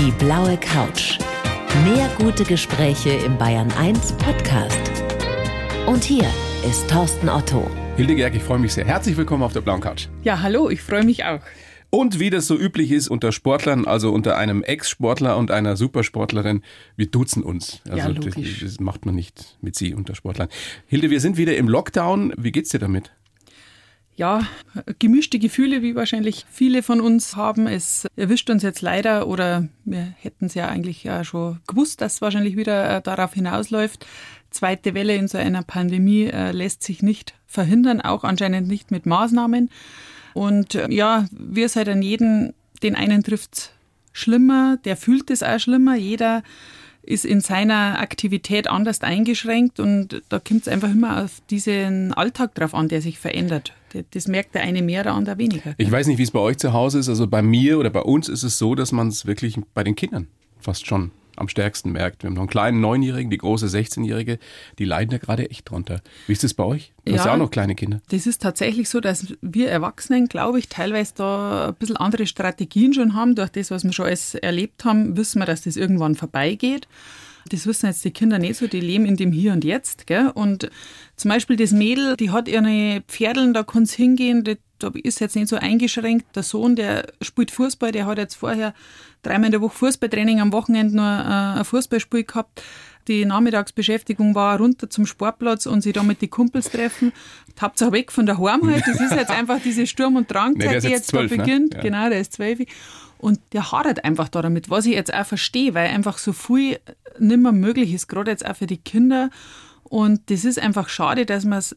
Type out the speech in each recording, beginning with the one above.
Die blaue Couch. Mehr gute Gespräche im Bayern 1 Podcast. Und hier ist Thorsten Otto. Hilde Gerg, ich freue mich sehr. Herzlich willkommen auf der blauen Couch. Ja, hallo, ich freue mich auch. Und wie das so üblich ist unter Sportlern, also unter einem Ex-Sportler und einer Supersportlerin, wir duzen uns. Also Ja, logisch. Das, das macht man nicht mit Sie unter Sportlern. Hilde, wir sind wieder im Lockdown. Wie geht's dir damit? Ja, gemischte Gefühle, wie wahrscheinlich viele von uns haben. Es erwischt uns jetzt leider oder wir hätten es ja eigentlich ja schon gewusst, dass es wahrscheinlich wieder äh, darauf hinausläuft. Zweite Welle in so einer Pandemie äh, lässt sich nicht verhindern, auch anscheinend nicht mit Maßnahmen. Und äh, ja, wie es an jeden, den einen trifft schlimmer, der fühlt es auch schlimmer. Jeder ist in seiner Aktivität anders eingeschränkt und da kommt es einfach immer auf diesen Alltag drauf an, der sich verändert. Das merkt der eine mehr, der andere weniger. Ich weiß nicht, wie es bei euch zu Hause ist. Also bei mir oder bei uns ist es so, dass man es wirklich bei den Kindern fast schon am stärksten merkt. Wir haben noch einen kleinen Neunjährigen, die große 16-Jährige, die leiden da gerade echt drunter. Wie ist das bei euch? Du hast Ja. ja auch noch kleine Kinder. Das ist tatsächlich so, dass wir Erwachsenen, glaube ich, teilweise da ein bisschen andere Strategien schon haben. Durch das, was wir schon alles erlebt haben, wissen wir, dass das irgendwann vorbeigeht. Das wissen jetzt die Kinder nicht so, die leben in dem Hier und Jetzt. Gell? Und zum Beispiel das Mädel, die hat ihre Pferdeln, da kann es hingehen, das, da ist jetzt nicht so eingeschränkt. Der Sohn, der spielt Fußball, der hat jetzt vorher dreimal in der Woche Fußballtraining, am Wochenende nur äh, ein Fußballspiel gehabt. Die Nachmittagsbeschäftigung war runter zum Sportplatz und sich da mit den Kumpels treffen. Hauptsache weg von daheim halt. Das ist jetzt einfach diese Sturm- und Nee, der Drangzeit, ist die jetzt jetzt zwölf, da ne? beginnt. Ja. Genau, der ist zwölf. Und der hadert einfach da damit, was ich jetzt auch verstehe, weil einfach so viel nimmer möglich ist, gerade jetzt auch für die Kinder. Und das ist einfach schade, dass wir es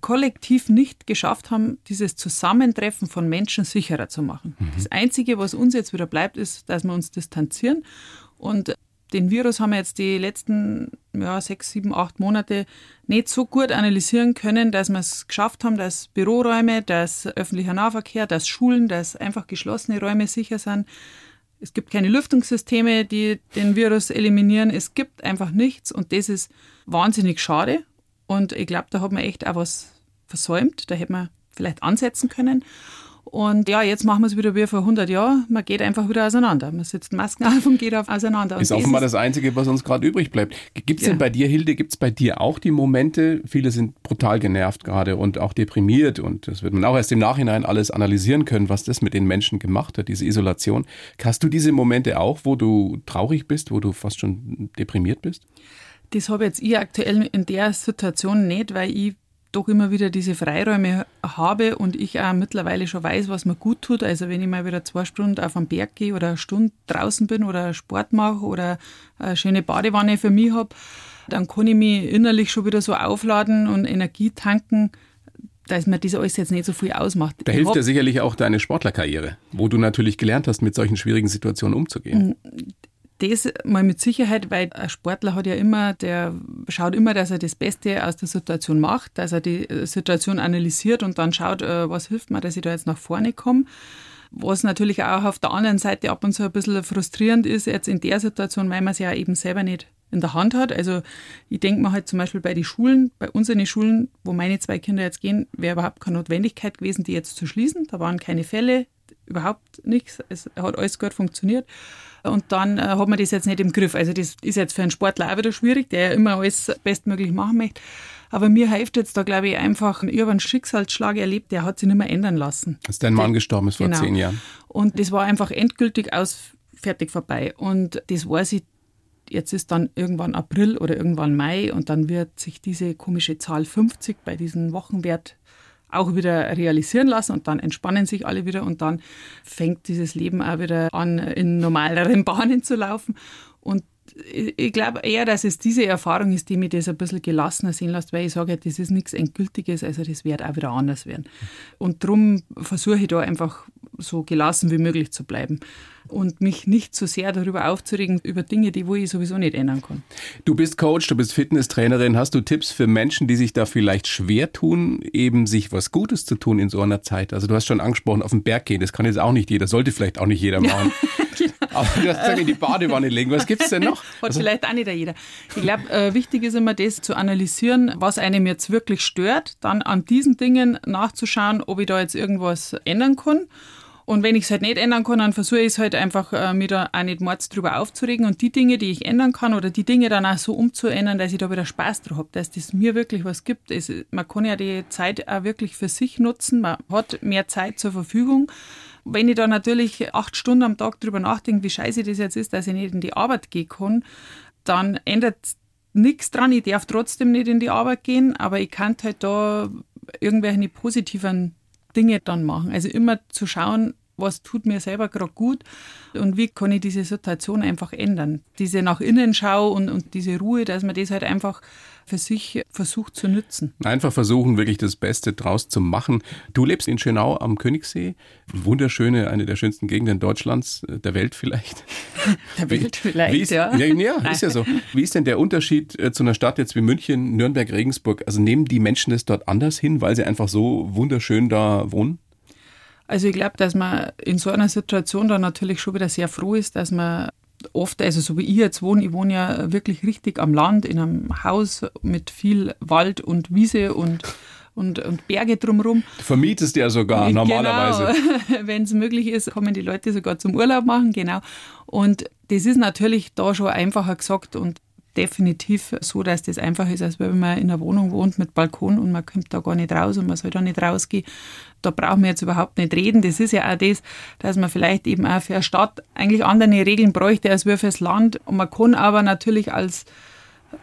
kollektiv nicht geschafft haben, dieses Zusammentreffen von Menschen sicherer zu machen. Das Einzige, was uns jetzt wieder bleibt, ist, dass wir uns distanzieren. Und den Virus haben wir jetzt die letzten ja, sechs, sieben, acht Monate nicht so gut analysieren können, dass wir es geschafft haben, dass Büroräume, dass öffentlicher Nahverkehr, dass Schulen, dass einfach geschlossene Räume sicher sind. Es gibt keine Lüftungssysteme, die den Virus eliminieren. Es gibt einfach nichts und das ist wahnsinnig schade. Und ich glaube, da hat man echt auch was versäumt. Da hätte man vielleicht ansetzen können. Und ja, jetzt machen wir es wieder wie vor 100 Jahren. Man geht einfach wieder auseinander. Man setzt Masken auf und geht auf auseinander. Ist offenbar das Einzige, was uns gerade übrig bleibt. Gibt es Ja. denn bei dir, Hilde, gibt es bei dir auch die Momente, viele sind brutal genervt gerade und auch deprimiert und das wird man auch erst im Nachhinein alles analysieren können, was das mit den Menschen gemacht hat, diese Isolation. Hast du diese Momente auch, wo du traurig bist, wo du fast schon deprimiert bist? Das habe jetzt ich aktuell in der Situation nicht, weil ich doch immer wieder diese Freiräume habe und ich auch mittlerweile schon weiß, was mir gut tut. Also wenn ich mal wieder zwei Stunden auf den Berg gehe oder eine Stunde draußen bin oder Sport mache oder eine schöne Badewanne für mich habe, dann kann ich mich innerlich schon wieder so aufladen und Energie tanken, dass mir das alles jetzt nicht so viel ausmacht. Da hilft dir sicherlich auch deine Sportlerkarriere, wo du natürlich gelernt hast, mit solchen schwierigen Situationen umzugehen. Das mal mit Sicherheit, weil ein Sportler hat ja immer, der schaut immer, dass er das Beste aus der Situation macht, dass er die äh, Situation analysiert und dann schaut, äh, was hilft mir, dass ich da jetzt nach vorne komme. Was natürlich auch auf der anderen Seite ab und zu ein bisschen frustrierend ist, jetzt in der Situation, weil man es ja eben selber nicht in der Hand hat. Also ich denke mir halt zum Beispiel bei den Schulen, bei unseren Schulen, wo meine zwei Kinder jetzt gehen, wäre überhaupt keine Notwendigkeit gewesen, die jetzt zu schließen. Da waren keine Fälle, überhaupt nichts. Es hat alles gut funktioniert. Und dann äh, hat man das jetzt nicht im Griff. Also das ist jetzt für einen Sportler auch wieder schwierig, der ja immer alles bestmöglich machen möchte. Aber mir hilft jetzt da, glaube ich, einfach, ich habe einen Schicksalsschlag erlebt, der hat sich nicht mehr ändern lassen. Als dein Mann gestorben ist vor Genau. zehn Jahren. Und das war einfach endgültig aus, fertig vorbei. Und das weiß ich, jetzt ist dann irgendwann April oder irgendwann Mai und dann wird sich diese komische Zahl 50 bei diesem Wochenwert auch wieder realisieren lassen und dann entspannen sich alle wieder und dann fängt dieses Leben auch wieder an, in normaleren Bahnen zu laufen. Und ich glaube eher, dass es diese Erfahrung ist, die mir das ein bisschen gelassener sehen lässt, weil ich sage, das ist nichts Endgültiges, also das wird auch wieder anders werden. Und darum versuche ich da einfach so gelassen wie möglich zu bleiben und mich nicht so sehr darüber aufzuregen, über Dinge, die wo ich sowieso nicht ändern kann. Du bist Coach, du bist Fitnesstrainerin. Hast du Tipps für Menschen, die sich da vielleicht schwer tun, eben sich was Gutes zu tun in so einer Zeit? Also du hast schon angesprochen, auf den Berg gehen. Das kann jetzt auch nicht jeder, sollte vielleicht auch nicht jeder machen. Aber du hast gesagt, in die Badewanne legen. Was gibt's denn noch? Hat vielleicht auch nicht jeder. Ich glaube, äh, wichtig ist immer das zu analysieren, was einem jetzt wirklich stört, dann an diesen Dingen nachzuschauen, ob ich da jetzt irgendwas ändern kann. Und wenn ich es halt nicht ändern kann, dann versuche ich es halt einfach, äh, mir da auch nicht mords drüber aufzuregen und die Dinge, die ich ändern kann oder die Dinge dann auch so umzuändern, dass ich da wieder Spaß drauf habe, dass das mir wirklich was gibt. Es, man kann ja die Zeit auch wirklich für sich nutzen, man hat mehr Zeit zur Verfügung. Wenn ich da natürlich acht Stunden am Tag drüber nachdenke, wie scheiße das jetzt ist, dass ich nicht in die Arbeit gehen kann, dann ändert nichts dran. Ich darf trotzdem nicht in die Arbeit gehen, aber ich kann halt da irgendwelche positiven Dinge dann machen. Also immer zu schauen, was tut mir selber gerade gut und wie kann ich diese Situation einfach ändern. Diese nach innen Schau und, und diese Ruhe, dass man das halt einfach für sich versucht zu nützen. Einfach versuchen, wirklich das Beste draus zu machen. Du lebst in Schönau am Königssee. Wunderschöne, eine der schönsten Gegenden Deutschlands, äh, der Welt vielleicht. Der Welt vielleicht, wie ist, ja. Ja, ja ist ja so. Wie ist denn der Unterschied äh, zu einer Stadt jetzt wie München, Nürnberg, Regensburg? Also nehmen die Menschen das dort anders hin, weil sie einfach so wunderschön da wohnen? Also ich glaube, dass man in so einer Situation dann natürlich schon wieder sehr froh ist, dass man oft, also so wie ich jetzt wohne, ich wohne ja wirklich richtig am Land, in einem Haus mit viel Wald und Wiese und und, und Berge drumherum. Du vermietest ja sogar genau. normalerweise. Wenn es möglich ist, kommen die Leute sogar zum Urlaub machen, genau. Und das ist natürlich da schon einfacher gesagt und definitiv so, dass das einfach ist, als wenn man in einer Wohnung wohnt mit Balkon und man kommt da gar nicht raus und man soll da nicht rausgehen. Da brauchen wir jetzt überhaupt nicht reden. Das ist ja auch das, dass man vielleicht eben auch für eine Stadt eigentlich andere Regeln bräuchte als wir fürs Land. Und man kann aber natürlich als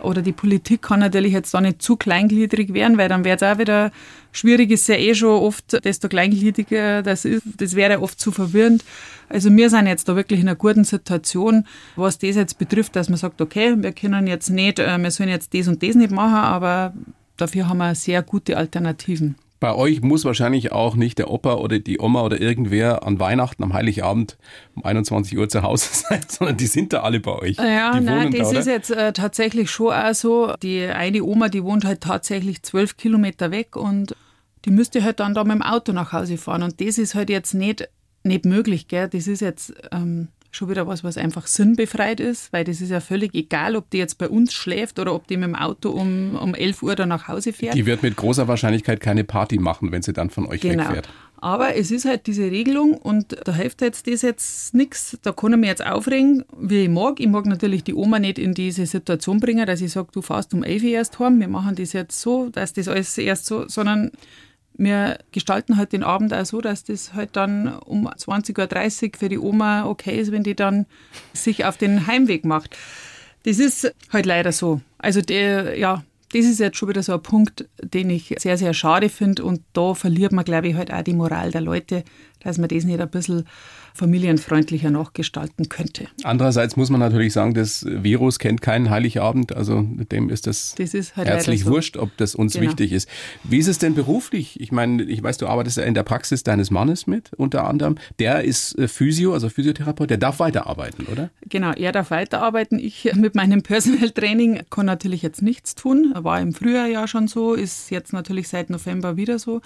oder die Politik kann natürlich jetzt da nicht zu kleingliedrig werden, weil dann wäre es auch wieder schwierig, ist ja eh schon oft, desto kleingliedriger das ist, das wäre oft zu verwirrend. Also wir sind jetzt da wirklich in einer guten Situation, was das jetzt betrifft, dass man sagt, okay, wir können jetzt nicht, äh, wir sollen jetzt das und das nicht machen, aber dafür haben wir sehr gute Alternativen. Bei euch muss wahrscheinlich auch nicht der Opa oder die Oma oder irgendwer an Weihnachten, am Heiligabend um 21 Uhr zu Hause sein, sondern die sind da alle bei euch. Ja, die nein, das da, ist jetzt äh, tatsächlich schon auch so. Die eine Oma, die wohnt halt tatsächlich zwölf Kilometer weg und die müsste halt dann da mit dem Auto nach Hause fahren. Und das ist halt jetzt nicht, nicht möglich, gell? Das ist jetzt ähm, schon wieder was, was einfach sinnbefreit ist, weil das ist ja völlig egal, ob die jetzt bei uns schläft oder ob die mit dem Auto um, um 11 Uhr dann nach Hause fährt. Die wird mit großer Wahrscheinlichkeit keine Party machen, wenn sie dann von euch genau. wegfährt. Aber es ist halt diese Regelung und da hilft jetzt das jetzt nichts. Da kann ich mich jetzt aufregen, wie ich mag. Ich mag natürlich die Oma nicht in diese Situation bringen, dass ich sage, du fährst um 11 Uhr erst heim, wir machen das jetzt so, dass das alles erst so, sondern wir gestalten halt den Abend auch so, dass das halt dann um 20.30 Uhr für die Oma okay ist, wenn die dann sich auf den Heimweg macht. Das ist halt leider so. Also der, ja, das ist jetzt schon wieder so ein Punkt, den ich sehr, sehr schade finde. Und da verliert man, glaube ich, halt auch die Moral der Leute, dass man das nicht ein bisschen familienfreundlicher nachgestalten könnte. Andererseits muss man natürlich sagen, das Virus kennt keinen Heiligabend, also dem ist das, das ist halt herzlich so. wurscht, ob das uns genau. wichtig ist. Wie ist es denn beruflich? Ich meine, ich weiß, du arbeitest ja in der Praxis deines Mannes mit, unter anderem. Der ist äh, Physio, also Physiotherapeut, der darf weiterarbeiten, oder? Genau, er darf weiterarbeiten. Ich mit meinem Personal Training kann natürlich jetzt nichts tun. War im Frühjahr ja schon so, ist jetzt natürlich seit November wieder so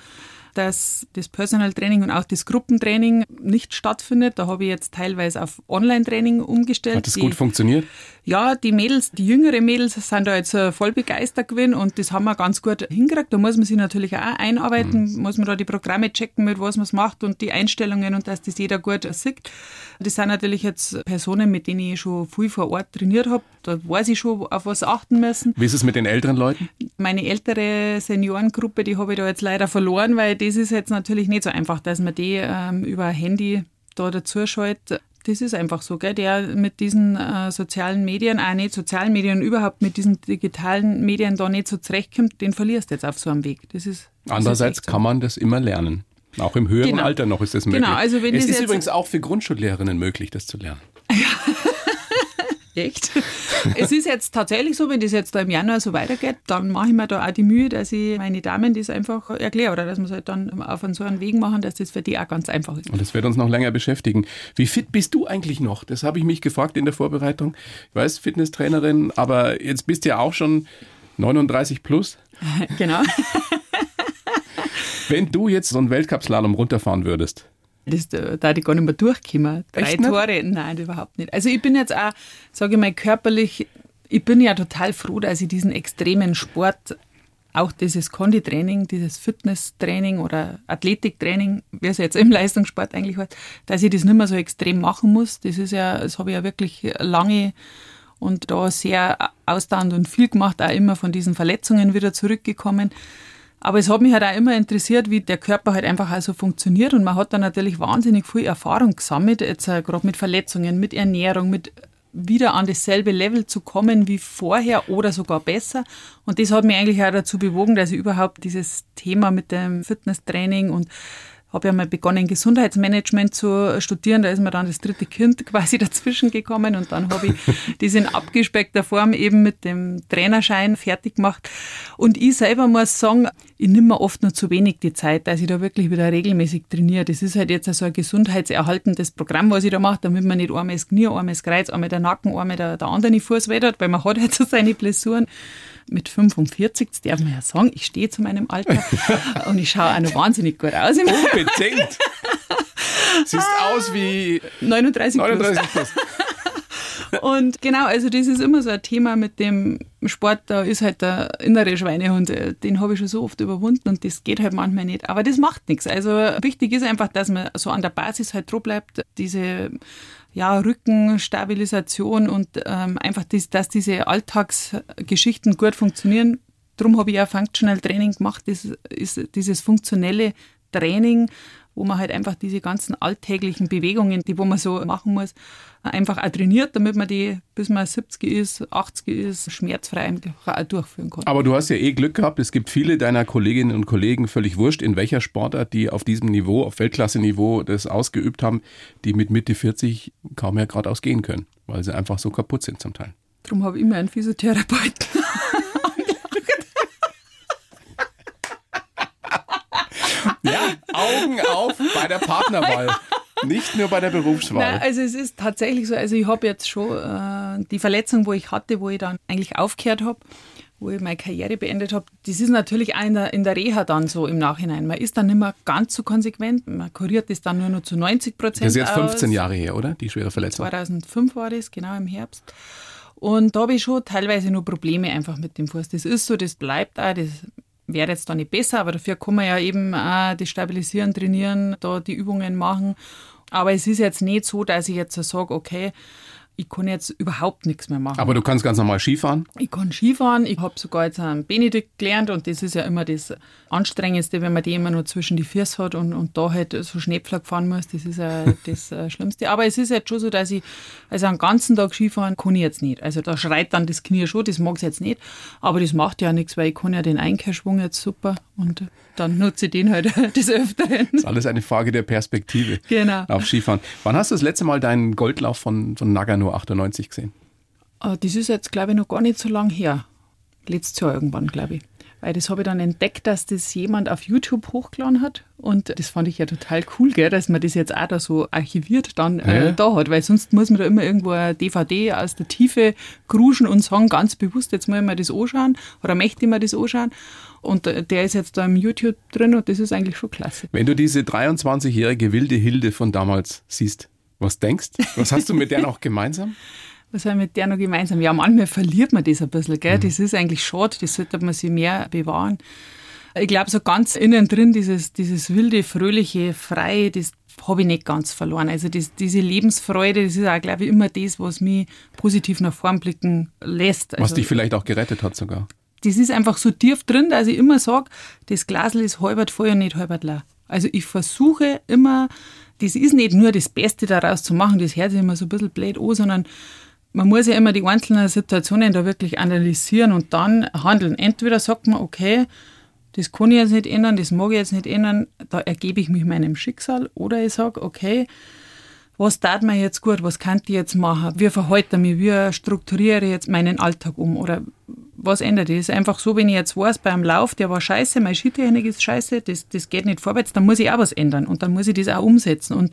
dass das Personal Training und auch das Gruppentraining nicht stattfindet. Da habe ich jetzt teilweise auf Online-Training umgestellt. Hat das gut funktioniert? Ja, die Mädels, die jüngeren Mädels sind da jetzt voll begeistert gewesen und das haben wir ganz gut hingekriegt. Da muss man sich natürlich auch einarbeiten, mhm. muss man da die Programme checken, mit was man es macht und die Einstellungen und dass das jeder gut sieht. Das sind natürlich jetzt Personen, mit denen ich schon viel vor Ort trainiert habe. Da weiß ich schon, auf was achten müssen. Wie ist es mit den älteren Leuten? Meine ältere Seniorengruppe, die habe ich da jetzt leider verloren, weil das ist jetzt natürlich nicht so einfach, dass man die ähm, über Handy da dazu schaltet. Das ist einfach so, gell? der mit diesen äh, sozialen Medien, auch nicht sozialen Medien, überhaupt mit diesen digitalen Medien da nicht so zurechtkommt, den verlierst du jetzt auf so einem Weg. Das ist, Andererseits ist so. kann man das immer lernen. Auch im höheren genau. Alter noch ist das möglich. Genau, also wenn es das ist übrigens auch für Grundschullehrerinnen möglich, das zu lernen. Echt? es ist jetzt tatsächlich so, wenn das jetzt da im Januar so weitergeht, dann mache ich mir da auch die Mühe, dass ich meine Damen das einfach erkläre oder dass wir es halt dann auf einen so einen Weg machen, dass das für die auch ganz einfach ist. Und das wird uns noch länger beschäftigen. Wie fit bist du eigentlich noch? Das habe ich mich gefragt in der Vorbereitung. Ich weiß, Fitnesstrainerin, aber jetzt bist du ja auch schon 39 plus. genau. Wenn du jetzt so einen Weltcup-Slalom runterfahren würdest, das, da ich gar nicht mehr durchkommen. Drei Tore, nein, überhaupt nicht. Also ich bin jetzt auch, sage ich mal, körperlich, ich bin ja total froh, dass ich diesen extremen Sport auch dieses Konditraining, dieses Fitnesstraining oder Athletiktraining, wie es jetzt im Leistungssport eigentlich heißt, dass ich das nicht mehr so extrem machen muss. Das ist ja, das habe ich ja wirklich lange und da sehr ausdauernd und viel gemacht, auch immer von diesen Verletzungen wieder zurückgekommen. Aber es hat mich halt auch immer interessiert, wie der Körper halt einfach also funktioniert und man hat da natürlich wahnsinnig viel Erfahrung gesammelt, jetzt gerade mit Verletzungen, mit Ernährung, mit wieder an dasselbe Level zu kommen wie vorher oder sogar besser. Und das hat mich eigentlich auch dazu bewogen, dass ich überhaupt dieses Thema mit dem Fitnesstraining und habe ja mal begonnen, Gesundheitsmanagement zu studieren. Da ist mir dann das dritte Kind quasi dazwischen gekommen und dann habe ich das in abgespeckter Form eben mit dem Trainerschein fertig gemacht. Und ich selber muss sagen, ich nehme mir oft nur zu wenig die Zeit, dass ich da wirklich wieder regelmäßig trainiere. Das ist halt jetzt so ein gesundheitserhaltendes Programm, was ich da mache, damit man nicht einmal das Knie, einmal das Kreuz, einmal der Nacken, einmal der, der andere Fuß wettert, weil man hat halt so seine Blessuren mit 45, das darf man ja sagen, ich stehe zu meinem Alter und ich schaue auch noch wahnsinnig gut aus. Unbedingt. Siehst aus wie 39, 39 plus. Und genau, also das ist immer so ein Thema mit dem Sport, da ist halt der innere Schweinehund, äh, den habe ich schon so oft überwunden und das geht halt manchmal nicht. Aber das macht nichts. Also wichtig ist einfach, dass man so an der Basis halt dran bleibt, diese ja, Rückenstabilisation und ähm, einfach, das, dass diese Alltagsgeschichten gut funktionieren. Darum habe ich auch Functional Training gemacht. Das ist dieses funktionelle Training, wo man halt einfach diese ganzen alltäglichen Bewegungen, die wo man so machen muss, einfach auch trainiert, damit man die, bis man 70 ist, 80 ist, schmerzfrei auch durchführen kann. Aber du hast ja eh Glück gehabt. Es gibt viele deiner Kolleginnen und Kollegen, völlig wurscht, in welcher Sportart, die auf diesem Niveau, auf Weltklasse-Niveau das ausgeübt haben, die mit Mitte 40 kaum mehr geradeaus gehen können, weil sie einfach so kaputt sind zum Teil. Darum habe ich immer einen Physiotherapeuten. ja, Augen auf bei der Partnerwahl. Nicht nur bei der Berufswahl. Nein, also es ist tatsächlich so, also ich habe jetzt schon äh, die Verletzung, wo ich hatte, wo ich dann eigentlich aufgehört habe, wo ich meine Karriere beendet habe, das ist natürlich auch in der, in der Reha dann so im Nachhinein. Man ist dann nicht mehr ganz so konsequent, man kuriert das dann nur noch zu 90 Prozent Das ist jetzt 15 aus. Jahre her, oder? Die schwere Verletzung. 2005 war das, genau im Herbst. Und da habe ich schon teilweise nur Probleme einfach mit dem Fuß. Das ist so, das bleibt auch, das wäre jetzt da nicht besser, aber dafür kann man ja eben auch das Stabilisieren, trainieren, da die Übungen machen. Aber es ist jetzt nicht so, dass ich jetzt sage, okay, ich kann jetzt überhaupt nichts mehr machen. Aber du kannst ganz normal Skifahren? Ich kann Skifahren. Ich habe sogar jetzt einen Benedikt gelernt und das ist ja immer das Anstrengendste, wenn man die immer nur zwischen die Füße hat und, und da halt so Schneepflug fahren muss. Das ist ja das äh, Schlimmste. Aber es ist jetzt schon so, dass ich, also einen ganzen Tag Skifahren kann ich jetzt nicht. Also da schreit dann das Knie schon, das mag es jetzt nicht. Aber das macht ja nichts, weil ich kann ja den Einkehrschwung jetzt super und dann nutze ich den halt des Öfteren. Das ist alles eine Frage der Perspektive genau. auf Skifahren. Wann hast du das letzte Mal deinen Goldlauf von, von Nagano 98 gesehen? Ah, das ist jetzt, glaube ich, noch gar nicht so lang her. Letztes Jahr irgendwann, glaube ich. Weil das habe ich dann entdeckt, dass das jemand auf YouTube hochgeladen hat. Und das fand ich ja total cool, gell, dass man das jetzt auch da so archiviert dann äh, ja. da hat. Weil sonst muss man da immer irgendwo eine DVD aus der Tiefe gruschen und sagen, ganz bewusst, jetzt muss ich mir das anschauen oder möchte ich mir das anschauen. Und der ist jetzt da im YouTube drin und das ist eigentlich schon klasse. Wenn du diese 23-jährige wilde Hilde von damals siehst, was denkst? Was hast du mit der noch gemeinsam? Was haben wir mit der noch gemeinsam? Ja, manchmal verliert man das ein bisschen, gell? Mhm. Das ist eigentlich schade, das sollte man sich mehr bewahren. Ich glaube, so ganz innen drin, dieses, dieses wilde, fröhliche, freie, das habe ich nicht ganz verloren. Also das, diese Lebensfreude, das ist auch, glaube ich, immer das, was mich positiv nach vorn blicken lässt. Also, was dich vielleicht auch gerettet hat sogar das ist einfach so tief drin, dass ich immer sage, das Glasl ist halbert voll und nicht halbert leer. Also ich versuche immer, das ist nicht nur das Beste daraus zu machen, das hört sich immer so ein bisschen blöd an, sondern man muss ja immer die einzelnen Situationen da wirklich analysieren und dann handeln. Entweder sagt man, okay, das kann ich jetzt nicht ändern, das mag ich jetzt nicht ändern, da ergebe ich mich meinem Schicksal. Oder ich sage, okay, was tat mir jetzt gut, was kann ich jetzt machen, wie verhalte ich mich, wie strukturiere ich jetzt meinen Alltag um oder was ändert ist einfach so, wenn ich jetzt weiß, beim Lauf, der war scheiße, meine Skitechnik ist scheiße, das, das geht nicht vorwärts, dann muss ich auch was ändern und dann muss ich das auch umsetzen. Und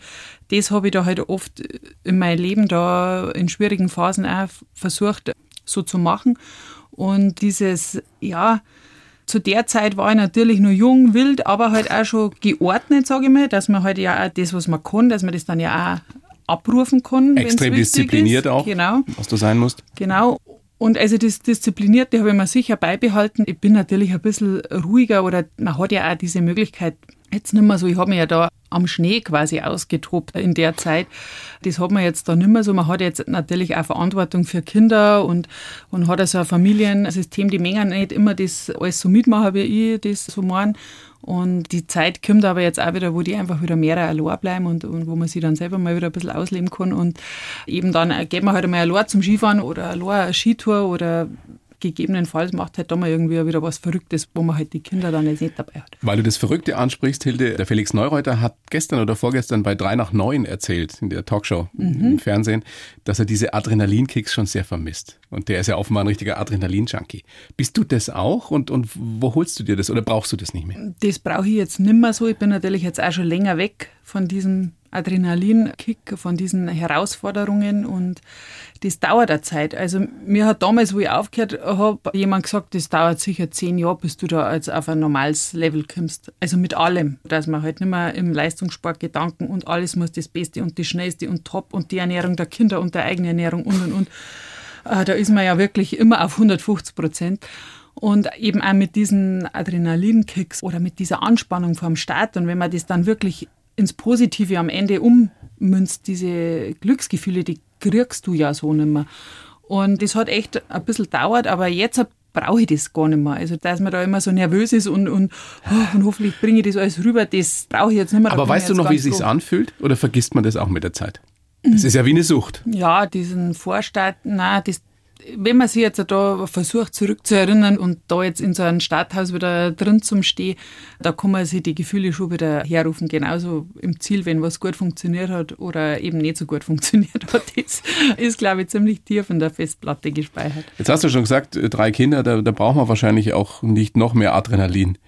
das habe ich da halt oft in meinem Leben da in schwierigen Phasen auch versucht so zu machen. Und dieses, ja, zu der Zeit war ich natürlich nur jung, wild, aber halt auch schon geordnet, sage ich mal, dass man halt ja auch das, was man kann, dass man das dann ja auch abrufen kann. Extrem diszipliniert ist. auch, genau. was du sein musst. Genau. Und also das Disziplinierte habe ich mir sicher beibehalten. Ich bin natürlich ein bisschen ruhiger oder man hat ja auch diese Möglichkeit, jetzt nicht mehr so, ich habe mich ja da am Schnee quasi ausgetobt in der Zeit. Das hat man jetzt da nicht mehr so. Man hat jetzt natürlich auch Verantwortung für Kinder und, und hat also ein Familiensystem, die Mengen nicht immer das alles so mitmachen, wie ich das so meine. Und die Zeit kommt aber jetzt auch wieder, wo die einfach wieder mehr allein bleiben und, und wo man sich dann selber mal wieder ein bisschen ausleben kann. Und eben dann geht man halt einmal allein zum Skifahren oder allein eine Skitour oder gegebenenfalls macht halt da mal irgendwie wieder was Verrücktes, wo man halt die Kinder dann jetzt nicht dabei hat. Weil du das Verrückte ansprichst, Hilde, der Felix Neureuter hat gestern oder vorgestern bei 3 nach 9 erzählt, in der Talkshow mhm. im Fernsehen, dass er diese Adrenalinkicks schon sehr vermisst. Und der ist ja offenbar ein richtiger Adrenalin-Junkie. Bist du das auch und, und wo holst du dir das oder brauchst du das nicht mehr? Das brauche ich jetzt nicht mehr so. Ich bin natürlich jetzt auch schon länger weg von diesem Adrenalinkick, von diesen Herausforderungen und das dauert eine Zeit. Also mir hat damals, wo ich aufgehört habe, jemand gesagt, das dauert sicher zehn Jahre, bis du da jetzt auf ein normales Level kommst. Also mit allem, dass man halt nicht mehr im Leistungssport Gedanken und alles muss das Beste und das Schnellste und Top und die Ernährung der Kinder und der eigene Ernährung und und und. Äh, da ist man ja wirklich immer auf 150 Prozent. Und eben auch mit diesen Adrenalinkicks oder mit dieser Anspannung vom Start. Und wenn man das dann wirklich ins Positive am Ende ummünzt, diese Glücksgefühle, die kriegst du ja so nicht mehr. Und das hat echt ein bisschen gedauert, aber jetzt brauche ich das gar nicht mehr. Also, dass man da immer so nervös ist und, und, oh, und hoffentlich bringe ich das alles rüber, das brauche ich jetzt nicht mehr. Aber weißt du noch, wie es sich anfühlt oder vergisst man das auch mit der Zeit? Das ist ja wie eine Sucht. Ja, diesen Vorstart, nein, das, wenn man sich jetzt da versucht zurückzuerinnern und da jetzt in so einem Stadthaus wieder drin zum Stehen, da kann man sich die Gefühle schon wieder herrufen. Genauso im Ziel, wenn was gut funktioniert hat oder eben nicht so gut funktioniert hat. Das ist, glaube ich, ziemlich tief in der Festplatte gespeichert. Jetzt hast du schon gesagt, äh, drei Kinder, da, da braucht man wahrscheinlich auch nicht noch mehr Adrenalin.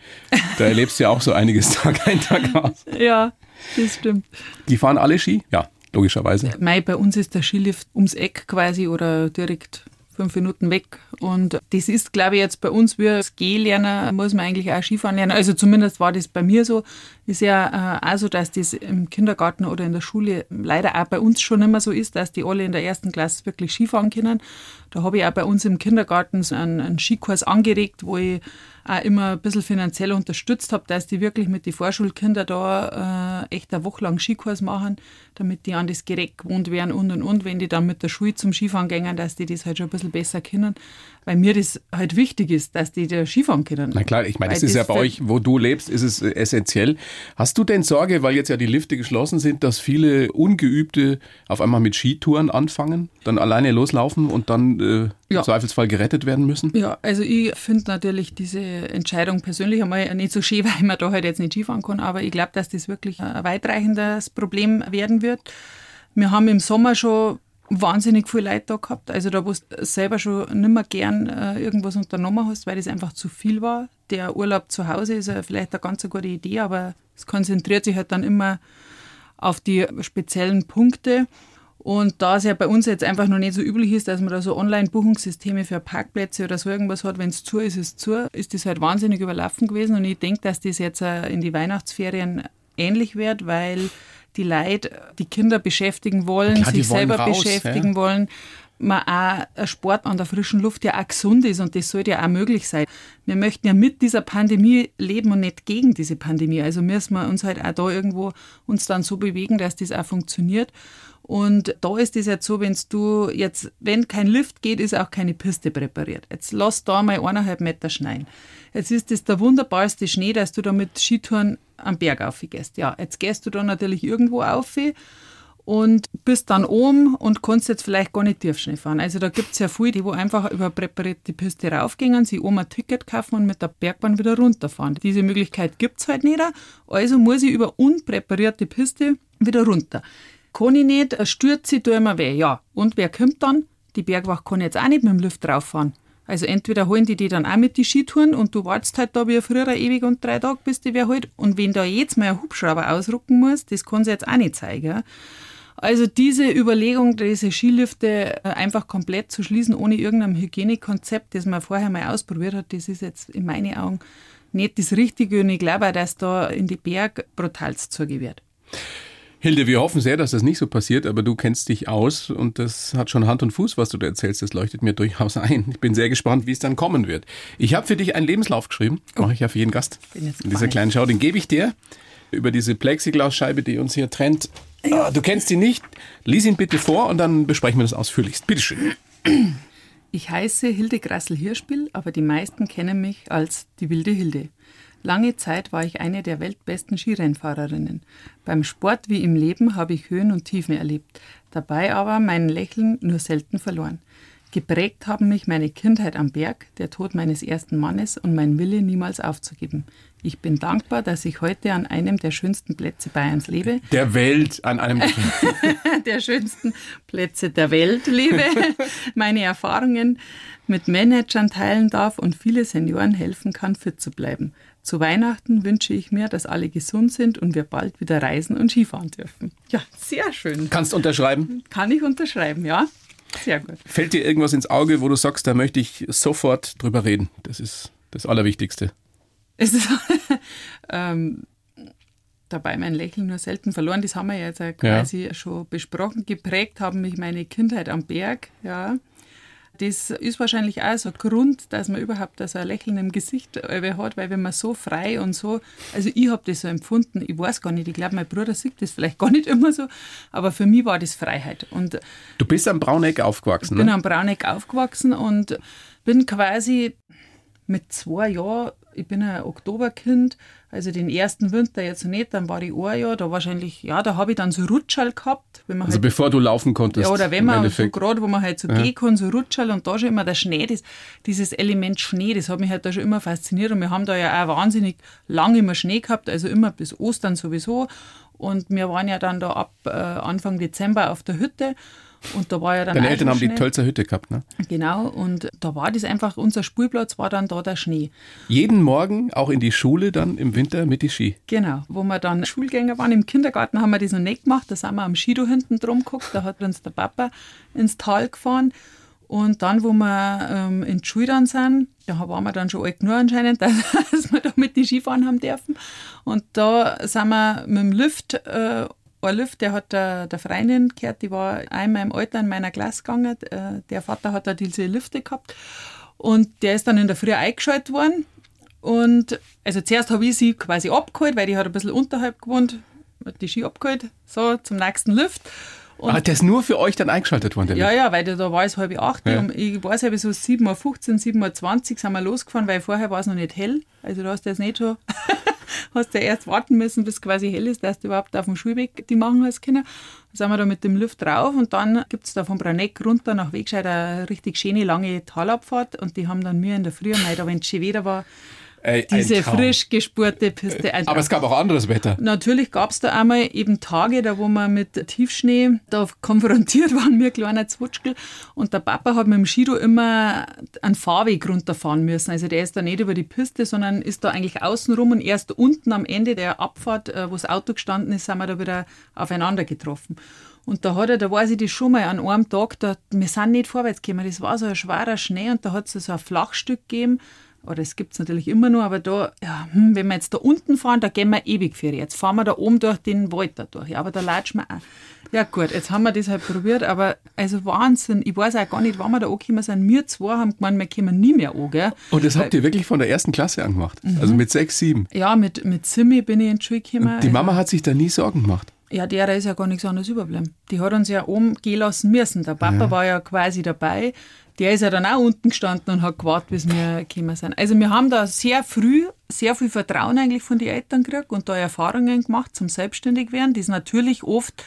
Da erlebst du ja auch so einiges Tag ein, Tag aus. ja, das stimmt. Die fahren alle Ski? Ja logischerweise. Mei, bei uns ist der Skilift ums Eck quasi oder direkt fünf Minuten weg. Und das ist, glaube ich, jetzt bei uns wie als Gehlerner muss man eigentlich auch Skifahren lernen. Also zumindest war das bei mir so. Ist ja äh, auch so, dass das im Kindergarten oder in der Schule leider auch bei uns schon immer so ist, dass die alle in der ersten Klasse wirklich Skifahren können. Da habe ich auch bei uns im Kindergarten so einen, einen Skikurs angeregt, wo ich auch immer ein bisschen finanziell unterstützt habe, dass die wirklich mit den Vorschulkindern da äh, echt eine Woche lang Skikurs machen, damit die an das Gerät gewohnt werden und und und, wenn die dann mit der Schule zum Skifahren gehen, dass die das halt schon ein bisschen besser kennen, weil mir das halt wichtig ist, dass die da Skifahren können. Na klar, ich meine, das ist ja bei euch, wo du lebst, ist es äh, essentiell. Hast du denn Sorge, weil jetzt ja die Lifte geschlossen sind, dass viele Ungeübte auf einmal mit Skitouren anfangen, dann alleine loslaufen und dann äh, ja. im Zweifelsfall gerettet werden müssen? Ja, also ich finde natürlich diese Entscheidung persönlich einmal nicht so schön, weil man da halt jetzt nicht Skifahren kann, aber ich glaube, dass das wirklich ein weitreichendes Problem werden wird. Wir haben im Sommer schon wahnsinnig viele Leute da gehabt. Also da, wo du selber schon nicht mehr gern äh, irgendwas unternommen hast, weil das einfach zu viel war. Der Urlaub zu Hause ist ja vielleicht eine ganz gute Idee, aber es konzentriert sich halt dann immer auf die speziellen Punkte. Und da es ja bei uns jetzt einfach noch nicht so üblich ist, dass man da so Online-Buchungssysteme für Parkplätze oder so irgendwas hat, wenn es zu ist, ist es zu, ist das halt wahnsinnig überlaufen gewesen. Und ich denke, dass das jetzt in die Weihnachtsferien ähnlich wird, weil die Leute die Kinder beschäftigen wollen, Klar, sich selber raus, beschäftigen ja. wollen man auch Sport an der frischen Luft ja auch gesund ist und das sollte ja auch möglich sein. Wir möchten ja mit dieser Pandemie leben und nicht gegen diese Pandemie. Also müssen wir uns halt auch da irgendwo uns dann so bewegen, dass das auch funktioniert. Und da ist es jetzt so, wenn du jetzt, wenn kein Lift geht, ist auch keine Piste präpariert. Jetzt lass da mal eineinhalb Meter schneien. Jetzt ist das der wunderbarste Schnee, dass du da mit Skitouren am Berg aufgehst. Ja, jetzt gehst du da natürlich irgendwo auf und bist dann oben und kannst jetzt vielleicht gar nicht Tiefschnee fahren. Also da gibt es ja viele, die wo einfach über präparierte Piste raufgehen, sich oben ein Ticket kaufen und mit der Bergbahn wieder runterfahren. Diese Möglichkeit gibt es halt nicht. Also muss ich über unpräparierte Piste wieder runter. Kann ich nicht, stürze tue immer weh. Ja, und wer kommt dann? Die Bergwacht kann jetzt auch nicht mit dem Lift rauffahren. Also entweder holen die die dann auch mit die Skitouren und du wartest halt da wie früher ewig und drei Tage, bis die wer holt. Und wenn da jetzt mal ein Hubschrauber ausrucken muss, das kann sie jetzt auch nicht zeigen. Also diese Überlegung, diese Skilifte äh, einfach komplett zu schließen, ohne irgendein Hygienekonzept, das man vorher mal ausprobiert hat, das ist jetzt in meinen Augen nicht das Richtige. Und ich glaube auch, dass da in die Berg brutalst zugeht. Hilde, wir hoffen sehr, dass das nicht so passiert, aber du kennst dich aus und das hat schon Hand und Fuß, was du da erzählst. Das leuchtet mir durchaus ein. Ich bin sehr gespannt, wie es dann kommen wird. Ich habe für dich einen Lebenslauf geschrieben, mache ich ja für jeden Gast in dieser kleinen Schau. Den gebe ich dir über diese Plexiglasscheibe, die uns hier trennt. Ja. Ah, du kennst ihn nicht. Lies ihn bitte vor und dann besprechen wir das ausführlichst. Bitteschön. Ich heiße Hilde Grassel-Hirschspiel, aber die meisten kennen mich als die wilde Hilde. Lange Zeit war ich eine der weltbesten Skirennfahrerinnen. Beim Sport wie im Leben habe ich Höhen und Tiefen erlebt, dabei aber mein Lächeln nur selten verloren. Geprägt haben mich meine Kindheit am Berg, der Tod meines ersten Mannes und mein Wille, niemals aufzugeben. Ich bin dankbar, dass ich heute an einem der schönsten Plätze Bayerns lebe. Der Welt, an einem der schönsten Plätze der Welt lebe. Meine Erfahrungen mit Managern teilen darf und viele Senioren helfen kann, fit zu bleiben. Zu Weihnachten wünsche ich mir, dass alle gesund sind und wir bald wieder reisen und Skifahren dürfen. Ja, sehr schön. Kannst du unterschreiben? Kann ich unterschreiben, ja. Sehr gut. Fällt dir irgendwas ins Auge, wo du sagst, da möchte ich sofort drüber reden? Das ist das Allerwichtigste. Es ist ähm, dabei mein Lächeln nur selten verloren. Das haben wir jetzt ja quasi ja. schon besprochen. Geprägt haben mich meine Kindheit am Berg, ja. Das ist wahrscheinlich auch so ein Grund, dass man überhaupt so ein Lächeln im Gesicht hat, weil wenn man so frei und so, also ich habe das so empfunden, ich weiß gar nicht, ich glaube, mein Bruder sieht das vielleicht gar nicht immer so, aber für mich war das Freiheit. Und du bist am Brauneck aufgewachsen, Ich bin ne? am Brauneck aufgewachsen und bin quasi mit zwei Jahren ich bin ein Oktoberkind, also den ersten Winter jetzt nicht, dann war ich ein Jahr, da wahrscheinlich, ja, da habe ich dann so Rutschall gehabt. also halt, bevor du laufen konntest. Ja, oder wenn man so gerade, wo man halt so ja. gehen kann, so Rutschall und da schon immer der Schnee, das, dieses Element Schnee, das hat mich halt da schon immer fasziniert und wir haben da ja auch wahnsinnig lange immer Schnee gehabt, also immer bis Ostern sowieso und wir waren ja dann da ab äh, Anfang Dezember auf der Hütte und da war ja dann Deine Eltern haben die Tölzer Hütte gehabt, ne? Genau, und da war das einfach, unser Spielplatz war dann da der Schnee. Jeden Morgen auch in die Schule dann im Winter mit die Ski? Genau, wo wir dann Schulgänger waren. Im Kindergarten haben wir das noch nicht gemacht, da sind wir am Skido hinten drum geguckt, da hat uns der Papa ins Tal gefahren. Und dann, wo wir ähm, in die Schule dann sind, da waren wir dann schon alt genug anscheinend, dass, dass wir da mit die Skifahren haben dürfen. Und da sind wir mit dem Lift äh, ein Lift, der hat der, der Freundin gehört, die war einmal im Alter in meiner Klasse gegangen. Äh, der Vater hat da diese Lifte gehabt. Und der ist dann in der Früh eingeschaltet worden. Und also zuerst habe ich sie quasi abgeholt, weil die hat ein bisschen unterhalb gewohnt, hat die Ski abgeholt, so zum nächsten Lift. Und ah, der ist nur für euch dann eingeschaltet worden, der Ja, ja, weil da war es halb acht. Ja. ich weiß ja, so 7.15 Uhr, 7.20 Uhr sind wir losgefahren, weil vorher war es noch nicht hell. Also da hast du jetzt nicht schon hast du ja erst warten müssen, bis quasi hell ist, dass du überhaupt auf dem Schulweg die machen hast können. Dann sind wir da mit dem Lift drauf und dann gibt es da von Braneck runter nach Wegscheid eine richtig schöne lange Talabfahrt und die haben dann mir in der Früh, da wenn es schon wieder war, äh, Diese frisch gespurte Piste. Aber es gab auch anderes Wetter. Natürlich gab es da einmal eben Tage, da wo wir mit Tiefschnee da konfrontiert waren, mir kleiner Zwutschkel. Und der Papa hat mit dem Skido immer einen Fahrweg runterfahren müssen. Also der ist da nicht über die Piste, sondern ist da eigentlich außenrum und erst unten am Ende der Abfahrt, äh, wo das Auto gestanden ist, sind wir da wieder aufeinander getroffen. Und da hat er, da weiß ich das schon mal, an einem Tag, da, wir sind nicht vorwärts gekommen. Das war so ein schwerer Schnee und da hat es so ein Flachstück gegeben oder es gibt es natürlich immer nur, aber da, ja, hm, wenn wir jetzt da unten fahren, da gehen wir ewig für. Jetzt fahren wir da oben durch den Wald da durch. Ja, aber da latschen wir auch. Ja gut, jetzt haben wir das halt probiert, aber also Wahnsinn, ich weiß auch gar nicht, wann wir da angekommen sind. Wir zwei haben gemeint, wir kommen nie mehr an, gell? Und das habt ihr wirklich von der ersten Klasse angemacht? Mhm. Also mit sechs, sieben? Ja, mit, mit Simi bin ich in die Schule gekommen. Und die Mama hat sich da nie Sorgen gemacht? Ja, derer ist ja gar nichts anderes überbleiben. Die hat uns ja oben gehen lassen müssen. Der Papa ja. war ja quasi dabei der ist ja dann auch unten gestanden und hat gewartet, bis wir gekommen sind. Also wir haben da sehr früh sehr viel Vertrauen eigentlich von den Eltern gekriegt und da Erfahrungen gemacht zum Selbstständigwerden, das natürlich oft,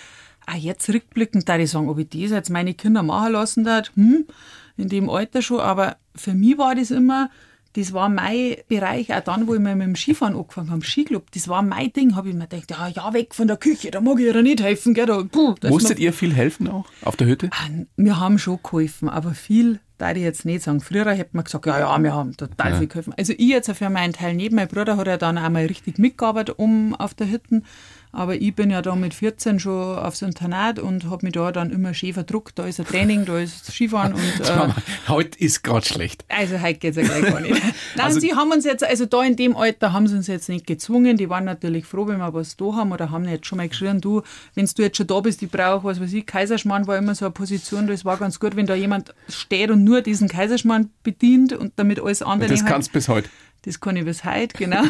auch jetzt rückblickend, da ich sagen, ob ich das jetzt meine Kinder machen lassen darf, hm, in dem Alter schon, aber für mich war das immer, das war mein Bereich, auch dann, wo ich mal mit dem Skifahren angefangen habe, Skiclub, das war mein Ding, habe ich mir gedacht, ja, ja, weg von der Küche, da mag ich ihr nicht helfen. Gell, da, puh, Musstet ihr viel helfen auch auf der Hütte? Ah, wir haben schon geholfen, aber viel da ich jetzt nicht sagen. Früher hätte man gesagt, ja, ja, wir haben total ja. viel geholfen. Also ich jetzt für meinen Teil nicht. Mein Bruder hat ja dann einmal richtig mitgearbeitet um auf der Hütte. Aber ich bin ja da mit 14 schon aufs Internat und habe mich da dann immer schön verdruckt. Da ist ein Training, da ist Skifahren und. Äh, heute ist gerade schlecht. Also heute geht es ja gleich gar nicht. Nein, also, sie haben uns jetzt, also da in dem Alter haben sie uns jetzt nicht gezwungen. Die waren natürlich froh, wenn wir was da haben oder haben jetzt schon mal geschrien, du, wenn du jetzt schon da bist, ich brauche was weiß ich. Kaiserschmarrn war immer so eine Position, das war ganz gut, wenn da jemand steht und nur diesen Kaiserschmarrn bedient und damit alles andere. Das kannst du bis heute. Das kann ich bis heute, genau.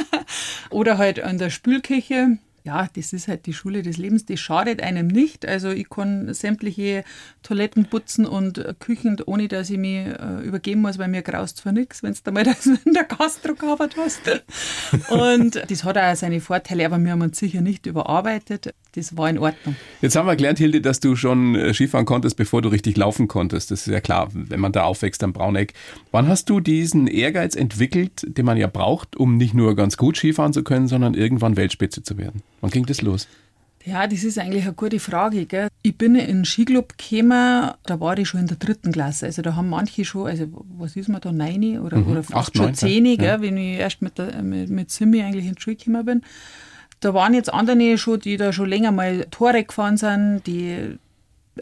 Oder halt an der Spülküche ja, das ist halt die Schule des Lebens, das schadet einem nicht. Also ich kann sämtliche Toiletten putzen und Küchen, ohne dass ich mich äh, übergeben muss, weil mir graust zwar nichts, wenn du mal das in der Gastro gehabt hast. Und das hat auch seine Vorteile, aber wir haben uns sicher nicht überarbeitet. Das war in Ordnung. Jetzt haben wir gelernt, Hilde, dass du schon äh, Skifahren konntest, bevor du richtig laufen konntest. Das ist ja klar, wenn man da aufwächst am Brauneck. Wann hast du diesen Ehrgeiz entwickelt, den man ja braucht, um nicht nur ganz gut Skifahren zu können, sondern irgendwann Weltspitze zu werden? Wann ging das los? Ja, das ist eigentlich eine gute Frage. Gell? Ich bin in den Skiclub gekommen, da war ich schon in der dritten Klasse. Also da haben manche schon, also was ist man da, neun oder, mhm. oder fast Acht, schon zehn, ja. wenn ich erst mit, der, mit, mit Simi eigentlich in die Schule gekommen bin. Da waren jetzt andere schon, die da schon länger mal Tore gefahren sind, die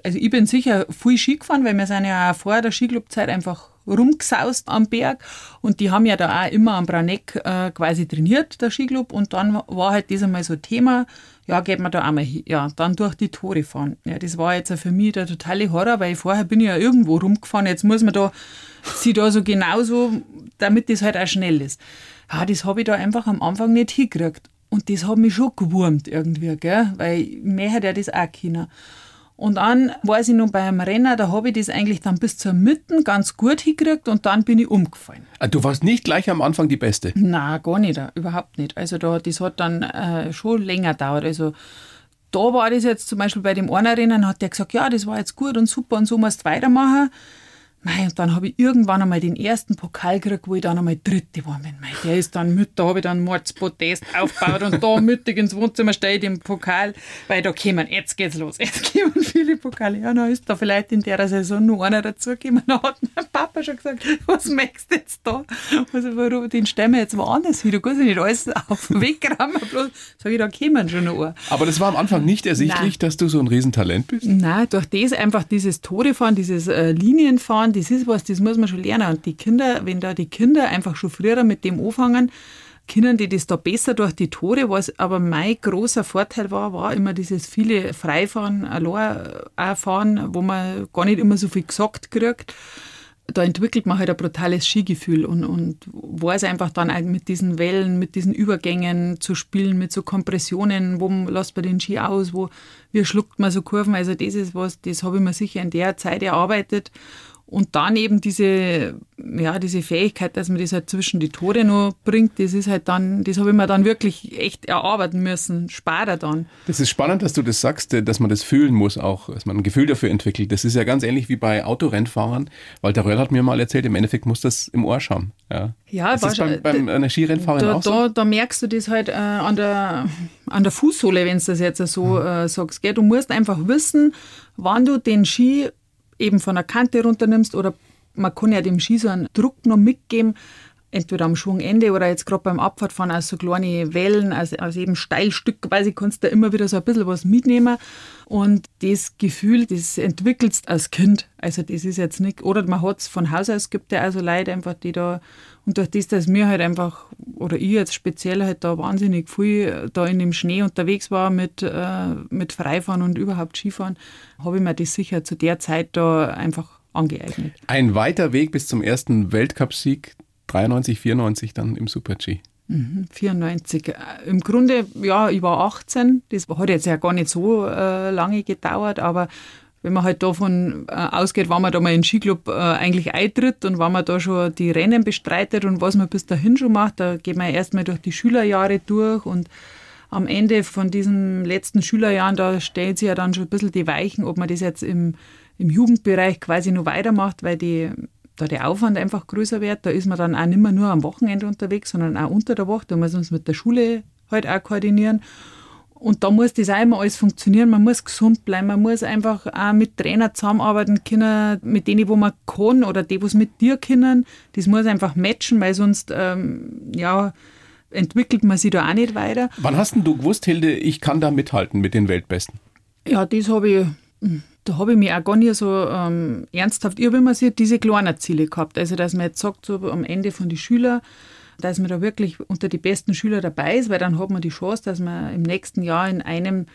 also ich bin sicher viel Ski gefahren, weil wir sind ja auch vor der Skiclubzeit einfach rumgesaust am Berg und die haben ja da auch immer am Braneck äh, quasi trainiert, der Skiclub und dann war halt das einmal so Thema, ja, geht man da einmal hin, ja, dann durch die Tore fahren. Ja, das war jetzt für mich der totale Horror, weil vorher bin ich ja irgendwo rumgefahren, jetzt muss man da sie da so genauso, damit das halt auch schnell ist. Ja, das habe ich da einfach am Anfang nicht hingekriegt und das hat mich schon gewurmt irgendwie, gell, weil mehr hätte ja das auch können. Und dann weiß ich noch beim Rennen, da habe ich das eigentlich dann bis zur Mitte ganz gut hingekriegt und dann bin ich umgefallen. Ah, du warst nicht gleich am Anfang die Beste? Na, gar nicht, überhaupt nicht. Also da, das hat dann äh, schon länger gedauert. Also da war das jetzt zum Beispiel bei dem einen Rennen, hat der gesagt, ja, das war jetzt gut und super und so musst du weitermachen. Mei, und dann habe ich irgendwann einmal den ersten Pokal gekriegt, wo ich dann einmal Dritte war. Mei, der ist dann mit, da habe ich dann Mordspodest aufgebaut und da mittig ins Wohnzimmer steht im Pokal, weil da kommen, jetzt geht's los, jetzt kommen viele Pokale. Ja, dann ist da vielleicht in der Saison noch einer dazugekommen. Dann hat mein Papa schon gesagt, was möchtest du jetzt da? Also, warum, den stellen wir jetzt woanders hin. Du kannst ja nicht alles auf den Weg rammen, bloß, sag ich, da kommen schon noch ein. Aber das war am Anfang nicht ersichtlich, Nein. dass du so ein Riesentalent bist? Nein, durch das einfach dieses Torefahren, dieses äh, Linienfahren, das ist was, das muss man schon lernen. Und die Kinder, wenn da die Kinder einfach schon früher mit dem anfangen, können die das da besser durch die Tore. Was aber mein großer Vorteil war, war immer dieses viele Freifahren, allein auch fahren, wo man gar nicht immer so viel gesagt kriegt da entwickelt man halt ein brutales Skigefühl und, und weiß einfach dann mit diesen Wellen, mit diesen Übergängen zu spielen, mit so Kompressionen, wo lässt man den Ski aus, wo, wie schluckt man so Kurven. Also das ist was, das habe ich mir sicher in der Zeit erarbeitet und dann eben diese, ja, diese Fähigkeit, dass man das halt zwischen die Tore noch bringt, das ist halt dann, das habe ich mir dann wirklich echt erarbeiten müssen, später dann. Das ist spannend, dass du das sagst, dass man das fühlen muss auch, dass man ein Gefühl dafür entwickelt. Das ist ja ganz ähnlich wie bei Autorennfahrern. Walter Röll hat mir mal erzählt, im Endeffekt muss das im Ohr schauen. Ja, ja das ist beim, beim einer Skirennfahrerin da, auch so? Da, da, merkst du das halt äh, an, der, an der Fußsohle, wenn du das jetzt so hm. äh, sagst. Gell? Du musst einfach wissen, wann du den Ski eben von der Kante runternimmst oder man kann ja dem Ski Druck noch mitgeben, entweder am Schwungende oder jetzt gerade beim Abfahrtfahren aus so kleine Wellen, also aus eben Steilstückweise kannst du da immer wieder so ein bisschen was mitnehmen. Und das Gefühl, das entwickelst als Kind. Also das ist jetzt nicht, oder man hat es von Haus aus, gibt ja also Leute einfach, die da, und durch das, dass mir halt einfach, oder ich jetzt speziell halt da wahnsinnig viel da in dem Schnee unterwegs war mit, äh, mit Freifahren und überhaupt Skifahren, habe ich mir das sicher zu der Zeit da einfach angeeignet. Ein weiter Weg bis zum ersten Weltcupsieg 93, 94 dann im Super-G. 94. Mhm, äh, Im Grunde, ja, ich war 18. Das hat jetzt ja gar nicht so äh, lange gedauert, aber wenn man halt davon äh, ausgeht, wann man da mal in den Skiclub äh, eigentlich eintritt und wann man da schon die Rennen bestreitet und was man bis dahin schon macht, da geht man erstmal durch die Schülerjahre durch und am Ende von diesen letzten Schülerjahren, da stellt sich ja dann schon ein bisschen die Weichen, ob man das jetzt im, im Jugendbereich quasi noch weitermacht, weil die da der Aufwand einfach größer wird. Da ist man dann auch nicht mehr nur am Wochenende unterwegs, sondern auch unter der Woche. Da muss man uns mit der Schule halt auch koordinieren. Und da muss das auch immer alles funktionieren. Man muss gesund bleiben. Man muss einfach auch mit Trainern zusammenarbeiten können, mit denen, wo man kann oder die, was mit dir können. Das muss einfach matchen, weil sonst, ähm, ja, entwickelt man sich da auch nicht weiter. Wann hast denn du gewusst, Hilde, ich kann da mithalten mit den Weltbesten? Ja, das habe ich, hm, da habe ich mich auch gar nicht so ähm, ernsthaft, ich habe immer so diese kleinen Ziele gehabt. Also, dass man jetzt sagt, so am Ende von den Schülern, dass man da wirklich unter die besten Schüler dabei ist, weil dann hat man die Chance, dass man im nächsten Jahr in einem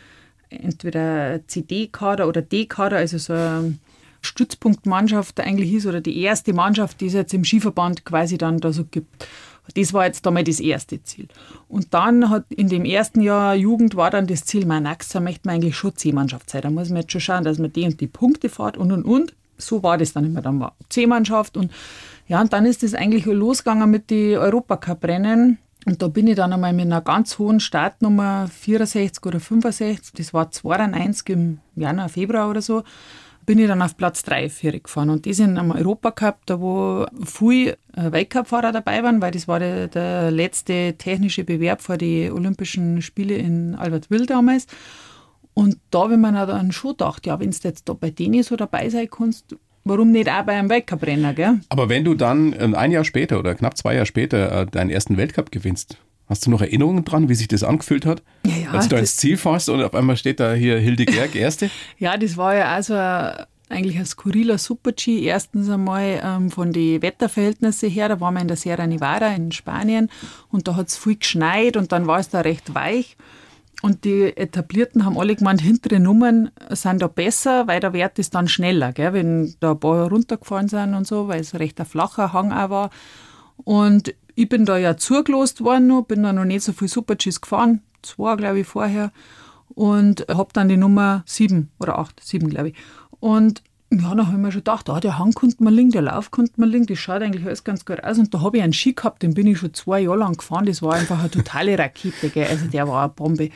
entweder CD-Kader oder D-Kader, also so eine Stützpunktmannschaft eigentlich ist oder die erste Mannschaft, die es jetzt im Skiverband quasi dann da so gibt. Das war jetzt damals das erste Ziel. Und dann hat in dem ersten Jahr Jugend war dann das Ziel, mein nächstes möchte man eigentlich schon C-Mannschaft sein. Da muss man jetzt schon schauen, dass man die und die Punkte fährt und und und. So war das dann immer. Dann war C-Mannschaft und ja, und dann ist das eigentlich losgegangen mit den Europacup-Rennen. Und da bin ich dann einmal mit einer ganz hohen Startnummer 64 oder 65, das war 92 im Januar, Februar oder so, bin ich dann auf Platz 3 für gefahren. Und das in einem Europacup, da wo viele äh, Weltcup-Fahrer dabei waren, weil das war der, der letzte technische Bewerb vor die Olympischen Spiele in Albertville damals. Und da habe ich mir dann schon gedacht, ja, wenn du jetzt da bei denen so dabei sein kannst, warum nicht auch bei einem Weltcup-Renner, gell? Aber wenn du dann ähm, ein Jahr später oder knapp zwei Jahre später äh, deinen ersten Weltcup gewinnst, hast du noch Erinnerungen dran, wie sich das angefühlt hat? Ja, ja, Als du ins Ziel fährst und auf einmal steht da hier Hilde Gerg, Erste? ja, das war ja also eigentlich ein skurriler Super-G. Erstens einmal ähm, von den Wetterverhältnissen her, da waren wir in der Sierra Nevada in Spanien und da hat es viel geschneit und dann war es da recht weich. Und die Etablierten haben alle gemeint, hintere Nummern sind da besser, weil der Wert ist dann schneller, gell, wenn da ein paar runtergefahren sind und so, weil es recht ein flacher Hang auch war. Und ich bin da ja zugelost worden, noch, bin da noch nicht so viel Super-Gs gefahren, zwei glaube ich vorher, und habe dann die Nummer sieben oder acht, sieben glaube ich. Und ja, da habe ich mir schon gedacht, ah, der Hang konnte man liegen, der Lauf konnte man liegen, das schaut eigentlich alles ganz gut aus. Und da habe ich einen Ski gehabt, den bin ich schon zwei Jahre lang gefahren. Das war einfach eine totale Rakete, gell? also der war eine Bombe.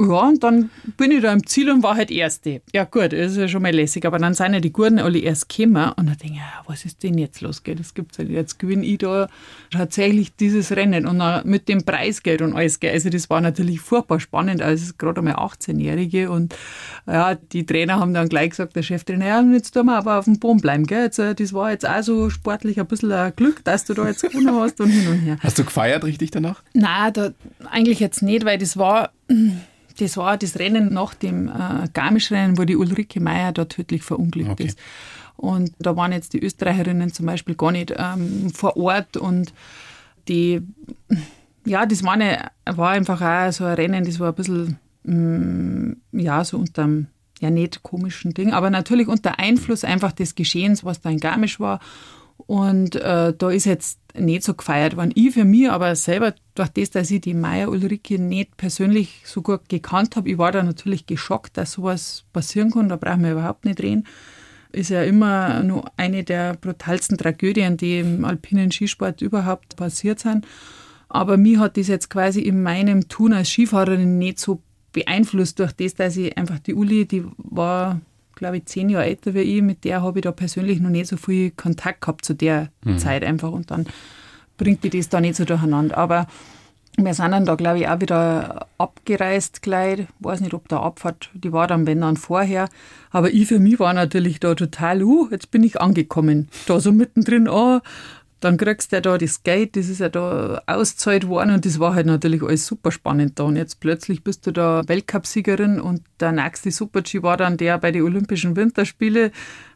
Ja, und dann bin ich da im Ziel und war halt Erste. Ja, gut, das ist ja schon mal lässig. Aber dann sind ja die Guten alle erst gekommen. Und dann denke ich, ja, was ist denn jetzt los? Gell? Das gibt's ja nicht. Jetzt gewinne ich da tatsächlich dieses Rennen. Und dann mit dem Preisgeld und alles. Gell? Also, das war natürlich furchtbar spannend. Also, gerade einmal 18-Jährige. Und ja, die Trainer haben dann gleich gesagt, der Cheftrainer, ja, jetzt tun wir aber auf dem Boden bleiben. Gell? Jetzt, äh, das war jetzt auch so sportlich ein bisschen ein Glück, dass du da jetzt gewonnen hast und hin und her. Hast du gefeiert richtig danach? Nein, da, eigentlich jetzt nicht, weil das war das war das Rennen nach dem äh, Garmisch-Rennen, wo die Ulrike Meier da tödlich verunglückt okay. ist. Und da waren jetzt die Österreicherinnen zum Beispiel gar nicht ähm, vor Ort und die, ja, das war, eine, war einfach auch so ein Rennen, das war ein bisschen, mm, ja, so unter einem, ja, nicht komischen Ding, aber natürlich unter Einfluss einfach des Geschehens, was da in Garmisch war. Und äh, da ist jetzt nicht so gefeiert worden. Ich für mich aber selber, durch das, dass ich die Meier Ulrike nicht persönlich so gut gekannt habe, ich war da natürlich geschockt, dass sowas passieren kann. Da brauchen wir überhaupt nicht reden. Ist ja immer nur eine der brutalsten Tragödien, die im alpinen Skisport überhaupt passiert sind. Aber mir hat das jetzt quasi in meinem Tun als Skifahrerin nicht so beeinflusst durch das, dass ich einfach die Uli, die war glaube ich, zehn Jahre älter wie ich, mit der habe ich da persönlich noch nicht so viel Kontakt gehabt zu der mhm. Zeit einfach und dann bringt die das da nicht so durcheinander. Aber wir sind dann da, glaube ich, auch wieder abgereist gleich. Ich weiß nicht, ob da Abfahrt, die war dann, wenn dann vorher. Aber ich für mich war natürlich da total, uh, jetzt bin ich angekommen. Da so mittendrin, oh, dann kriegst du ja da das Geld, das ist ja da auszahlt worden und das war halt natürlich alles super spannend da. Und jetzt plötzlich bist du da Weltcupsiegerin und der nächste Super-G war dann der bei den Olympischen Winterspielen.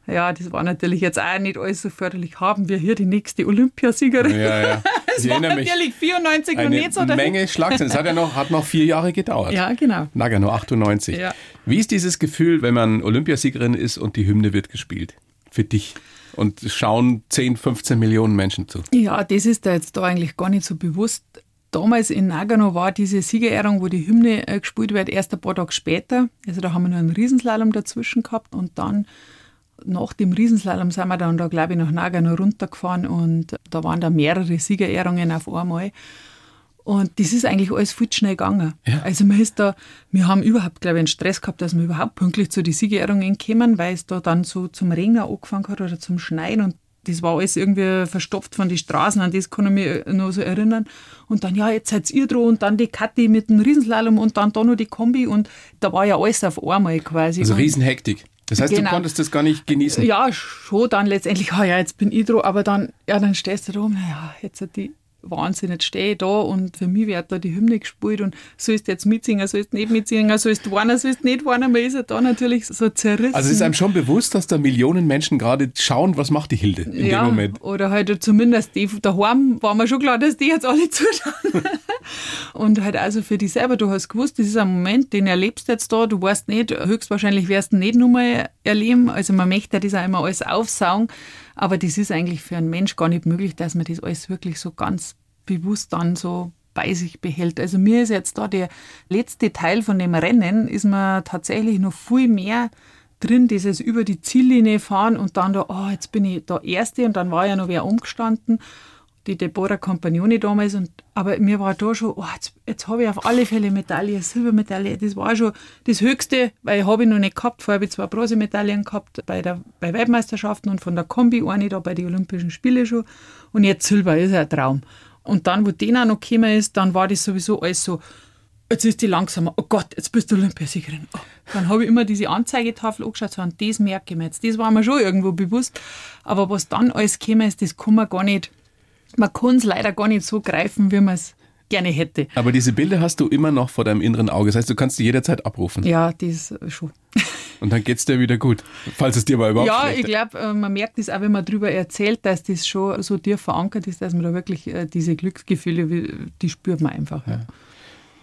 Ja, das war natürlich jetzt auch nicht alles so förderlich. Haben wir hier die nächste Olympiasiegerin? Ja, ja. Es war natürlich 94 eine noch nicht so. Eine Menge Schlagzeilen. Es hat ja noch, hat noch vier Jahre gedauert. Ja, genau. Naga, nur 98. Ja. Wie ist dieses Gefühl, wenn man Olympiasiegerin ist und die Hymne wird gespielt? Für dich? Und schauen 10, 15 Millionen Menschen zu. Ja, das ist da jetzt da eigentlich gar nicht so bewusst. Damals in Nagano war diese Siegerehrung, wo die Hymne äh, gespielt wird, erst ein paar Tage später. Also da haben wir nur einen Riesenslalom dazwischen gehabt und dann nach dem Riesenslalom sind wir dann da, glaube ich, nach Nagano runtergefahren und da waren da mehrere Siegerehrungen auf einmal. Und das ist eigentlich alles viel schnell gegangen. Ja. Also man ist da, wir haben überhaupt, glaube ich, einen Stress gehabt, dass wir überhaupt pünktlich zu den Siegerehrungen kommen, weil es da dann so zum Regnen angefangen hat oder zum Schneien und das war alles irgendwie verstopft von den Straßen, an das kann ich mich noch so erinnern. Und dann, ja, jetzt seid ihr dran und dann die Kathi mit dem Riesenslalom und dann da noch die Kombi und da war ja alles auf einmal quasi. Also Riesenhektik. Das heißt, genau. du konntest das gar nicht genießen? Ja, schon dann letztendlich, ah ja, jetzt bin ich dran, aber dann, ja, dann stehst du da rum, naja, jetzt hat die Wahnsinn, jetzt stehe ich da und für mich wird da die Hymne gespielt und sollst jetzt mitsingen, sollst nicht mitsingen, sollst warnen, sollst nicht warnen, man ist ja da natürlich so zerrissen. Also ist einem schon bewusst, dass da Millionen Menschen gerade schauen, was macht die Hilde in ja, dem Moment. Oder halt zumindest die daheim war mir schon klar, dass die jetzt alle zuschauen. Und halt also für dich selber, du hast gewusst, das ist ein Moment, den erlebst du jetzt da, du weißt nicht, höchstwahrscheinlich wirst du nicht nochmal erleben, also man möchte das auch immer alles aufsaugen, aber das ist eigentlich für einen Mensch gar nicht möglich, dass man das alles wirklich so ganz bewusst dann so bei sich behält. Also mir ist jetzt da der letzte Teil von dem Rennen, ist mir tatsächlich noch viel mehr drin, dieses über die Ziellinie fahren und dann da, oh, jetzt bin ich da Erste und dann war ja noch wer umgestanden, die Deborah Campagnoni damals und aber mir war da schon, oh, jetzt, jetzt habe ich auf alle Fälle Medaille, Silbermedaille, das war schon das Höchste, weil habe ich noch nicht gehabt, vorher habe ich zwei Bronzemedaillen gehabt bei der bei Weltmeisterschaften und von der Kombi eine da bei den Olympischen Spielen schon und jetzt Silber ist ein Traum. Und dann, wo den auch noch gekommen ist, dann war das sowieso alles so, jetzt ist die langsamer, oh Gott, jetzt bist du Olympiasiegerin. Oh. Dann habe ich immer diese Anzeigetafel angeschaut, und das merke ich mir jetzt. Das war mir schon irgendwo bewusst. Aber was dann alles gekommen ist, das kann man gar nicht, man kann es leider gar nicht so greifen, wie man es gerne hätte. Aber diese Bilder hast du immer noch vor deinem inneren Auge. Das heißt, du kannst die jederzeit abrufen. Ja, das schon. Und dann geht es dir wieder gut, falls es dir mal überhaupt Ja, ich glaube, äh, man merkt das auch, wenn man darüber erzählt, dass das schon so dir verankert ist, dass man da wirklich äh, diese Glücksgefühle, die spürt man einfach. Ja.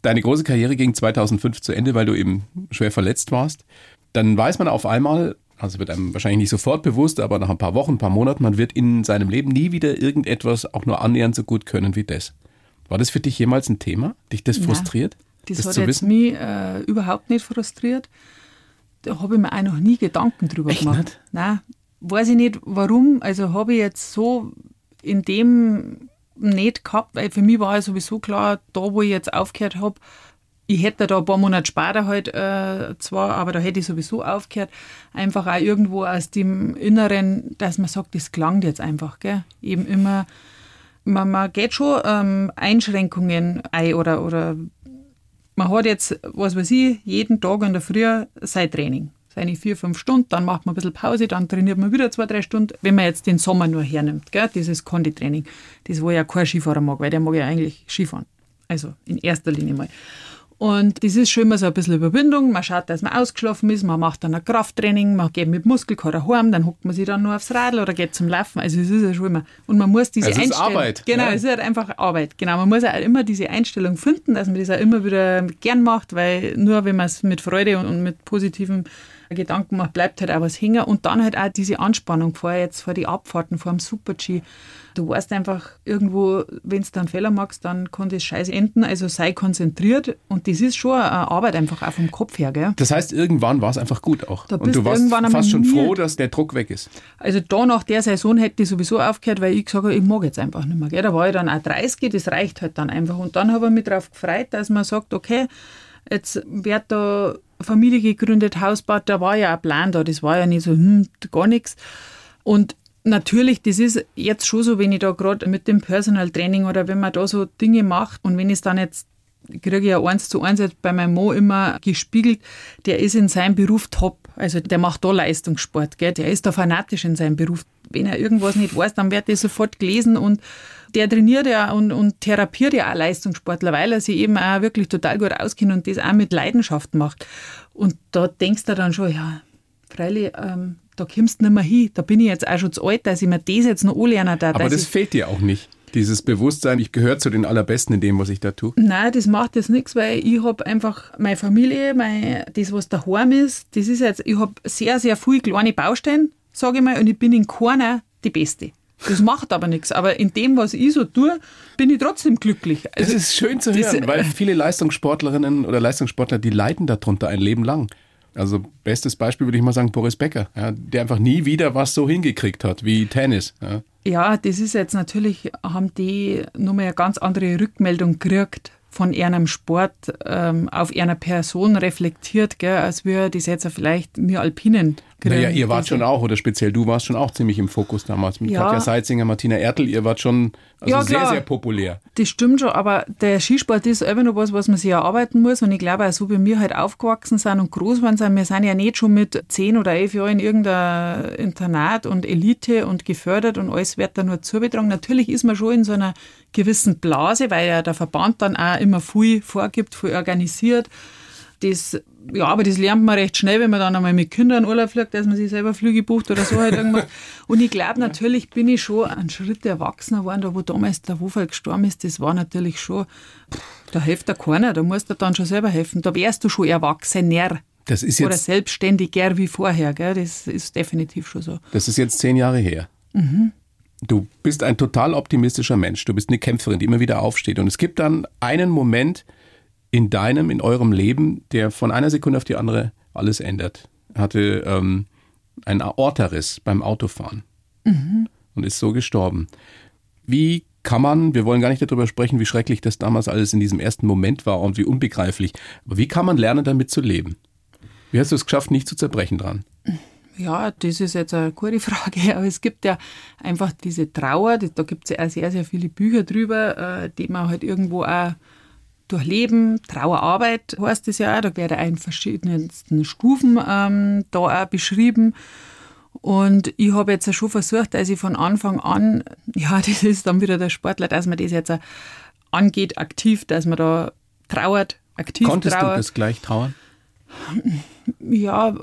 Deine große Karriere ging 2005 zu Ende, weil du eben schwer verletzt warst. Dann weiß man auf einmal, also wird einem wahrscheinlich nicht sofort bewusst, aber nach ein paar Wochen, ein paar Monaten, man wird in seinem Leben nie wieder irgendetwas auch nur annähernd so gut können wie das. War das für dich jemals ein Thema? Dich das frustriert? Das, das hat zu jetzt wissen? mich äh, überhaupt nicht frustriert. Da habe ich mir auch noch nie Gedanken drüber Echt gemacht. Nicht? Nein, weiß ich nicht warum. Also habe ich jetzt so in dem nicht gehabt, weil für mich war ja sowieso klar, da wo ich jetzt aufgehört habe, ich hätte da ein paar Monate später halt äh, zwar, aber da hätte ich sowieso aufgehört, einfach auch irgendwo aus dem Inneren, dass man sagt, das klang jetzt einfach, gell? Eben immer man, man geht schon ähm, Einschränkungen ein oder, oder man hat jetzt, was weiß ich, jeden Tag in der Früh sein Training. Seine vier, fünf Stunden, dann macht man ein bisschen Pause, dann trainiert man wieder zwei, drei Stunden, wenn man jetzt den Sommer nur hernimmt, gell, dieses Konditraining. Das, wo ja kein Skifahrer mag, weil der mag ja eigentlich Skifahren. Also in erster Linie mal. Und das ist schon immer so ein bisschen Überwindung. Man schaut, dass man ausgeschlafen ist, man macht dann ein Krafttraining, man geht mit Muskelkater heim, dann hockt man sich dann nur aufs Radl oder geht zum Laufen. Also es ist ja schon immer. Und man muss diese also Einstellung. Ist Arbeit. Genau, ja. es ist halt einfach Arbeit. Genau, man muss auch immer diese Einstellung finden, dass man das auch immer wieder gern macht, weil nur wenn man es mit Freude und, und mit positiven Gedanken macht, bleibt halt auch was hängen. Und dann halt auch diese Anspannung vorher jetzt vor die Abfahrten, vor dem Super-G Du weißt einfach irgendwo, wenn du dann Fehler machst, dann kann das scheiße enden. Also sei konzentriert und das ist schon eine Arbeit einfach auch vom Kopf her. Gell? Das heißt, irgendwann war es einfach gut auch. Da und du warst fast schon froh, dass der Druck weg ist. Also da nach der Saison hätte ich sowieso aufgehört, weil ich gesagt habe, ich mag jetzt einfach nicht mehr. Gell? Da war ich dann auch 30, das reicht halt dann einfach. Und dann habe ich mich darauf gefreut, dass man sagt, okay, jetzt wird da Familie gegründet, Haus baut, da war ja ein Plan da, das war ja nicht so, hm, gar nichts. Und Natürlich, das ist jetzt schon so, wenn ich da gerade mit dem Personal Training oder wenn man da so Dinge macht und wenn ich es dann jetzt kriege ich ja eins zu eins jetzt bei meinem Mo immer gespiegelt, der ist in seinem Beruf top. Also der macht da Leistungssport, gell? der ist da fanatisch in seinem Beruf. Wenn er irgendwas nicht weiß, dann wird er sofort gelesen und der trainiert ja und, und therapiert ja auch Leistungssportler, weil er sich eben auch wirklich total gut auskennt und das auch mit Leidenschaft macht. Und da denkst du dann schon, ja, freilich, ähm, da kommst du nicht mehr hin. Da bin ich jetzt auch schon zu alt, dass ich mir das jetzt noch anlernen darf. Aber das fehlt dir auch nicht. Dieses Bewusstsein, ich gehöre zu den Allerbesten in dem, was ich da tue? Nein, das macht jetzt nichts, weil ich habe einfach meine Familie, mein, das, was daheim ist, das ist jetzt, ich habe sehr, sehr viele kleine Baustellen, sage ich mal, und ich bin in keiner die Beste. Das macht aber nichts. Aber in dem, was ich so tue, bin ich trotzdem glücklich. Also, das ist schön zu hören, weil viele Leistungssportlerinnen oder Leistungssportler, die leiden darunter ein Leben lang. Also bestes Beispiel würde ich mal sagen Boris Becker, ja, der einfach nie wieder was so hingekriegt hat wie Tennis. Ja. ja, das ist jetzt natürlich, haben die nochmal eine ganz andere Rückmeldung gekriegt von einem Sport ähm, auf einer Person reflektiert, gell, als wir das jetzt vielleicht mir Alpinen Naja, ihr wart schon auch, oder speziell du warst schon auch ziemlich im Fokus damals. Mit Ja. Katja Seitzinger, Martina Ertel, ihr wart schon also Ja, sehr, sehr populär. Das stimmt schon, aber der Skisport ist einfach noch was, was man sich erarbeiten muss. Und ich glaube, auch so wie wir halt aufgewachsen sind und groß geworden sind, wir sind ja nicht schon mit zehn oder elf Jahren in irgendein Internat und Elite und gefördert und alles wird da nur zubetragen. Natürlich ist man schon in so einer gewissen Blase, weil ja der Verband dann auch immer viel vorgibt, viel organisiert. Das, ja, aber das lernt man recht schnell, wenn man dann einmal mit Kindern in Urlaub fliegt, dass man sich selber Flüge bucht oder so halt irgendwas. Und ich glaube, natürlich bin ich schon einen Schritt erwachsener geworden, da wo damals der Wofall gestorben ist, das war natürlich schon, pff, da hilft dir keiner, da musst du dann schon selber helfen. Da wärst du schon erwachsener Das ist oder jetzt, selbstständiger wie vorher, gell? das ist definitiv schon so. das ist jetzt zehn Jahre her. Du bist ein total optimistischer Mensch. Du bist eine Kämpferin, die immer wieder aufsteht. Und es gibt dann einen Moment in deinem, in eurem Leben, der von einer Sekunde auf die andere alles ändert. Er hatte ähm, einen Aortariss beim Autofahren und ist so gestorben. Wie kann man, wir wollen gar nicht darüber sprechen, wie schrecklich das damals alles in diesem ersten Moment war und wie unbegreiflich, aber wie kann man lernen, damit zu leben? Wie hast du es geschafft, nicht zu zerbrechen dran? Ja, das ist jetzt eine gute Frage, aber es gibt ja einfach diese Trauer, da gibt es ja auch sehr, sehr viele Bücher drüber, äh, die man halt irgendwo auch durchleben. Trauerarbeit heißt es ja da werden auch in verschiedensten Stufen ähm, da auch beschrieben. Und ich habe jetzt schon versucht, dass ich von Anfang an, ja, das ist dann wieder der Sportler, dass man das jetzt angeht, aktiv, dass man da trauert, aktiv Konntest trauert. du das gleich trauern? Ja,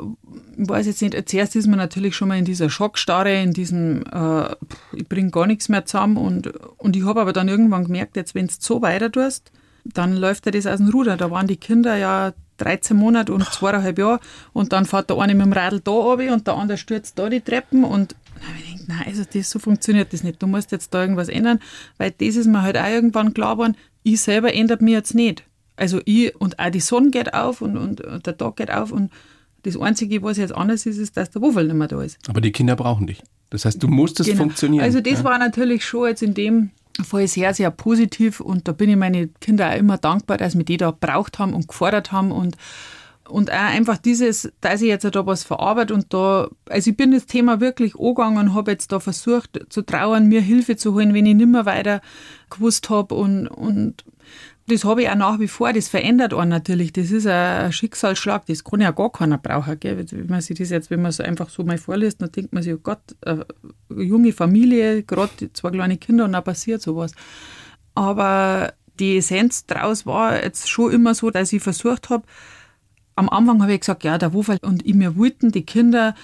ich weiß jetzt nicht. Zuerst ist man natürlich schon mal in dieser Schockstarre, in diesem, äh, ich bringe gar nichts mehr zusammen. Und, und ich habe aber dann irgendwann gemerkt, jetzt, wenn du so weiter tust, dann läuft dir das aus dem Ruder. Da waren die Kinder ja 13 Monate und zweieinhalb Jahre und dann fährt der eine mit dem Radl da runter und der andere stürzt da die Treppen und ich gedacht, nein, also das, so funktioniert das nicht. Du musst jetzt da irgendwas ändern, weil das ist mir halt auch irgendwann klar geworden, ich selber ändert mich jetzt nicht. Also ich und auch die Sonne geht auf und, und, und der Tag geht auf und das Einzige, was jetzt anders ist, ist, dass der Wofel nicht mehr da ist. Aber die Kinder brauchen dich. Das heißt, du musst es Genau. funktionieren. Also das ja? war natürlich schon jetzt in dem Fall sehr, sehr positiv und da bin ich meine Kinder auch immer dankbar, dass wir die da braucht haben und gefordert haben und und auch einfach dieses, dass ich jetzt da was verarbeite und da, also ich bin das Thema wirklich angegangen und habe jetzt da versucht zu trauern, mir Hilfe zu holen, wenn ich nicht mehr weiter gewusst habe und, und das habe ich auch nach wie vor, das verändert einen natürlich. Das ist ein Schicksalsschlag, das kann ja gar keiner brauchen. Gell? Wenn man sich das jetzt, wenn man es einfach so mal vorliest, dann denkt man sich, oh Gott, eine junge Familie, gerade zwei kleine Kinder und dann passiert sowas. Aber die Essenz daraus war jetzt schon immer so, dass ich versucht habe, am Anfang habe ich gesagt, ja, der Wofall und ich, wir wollten die Kinder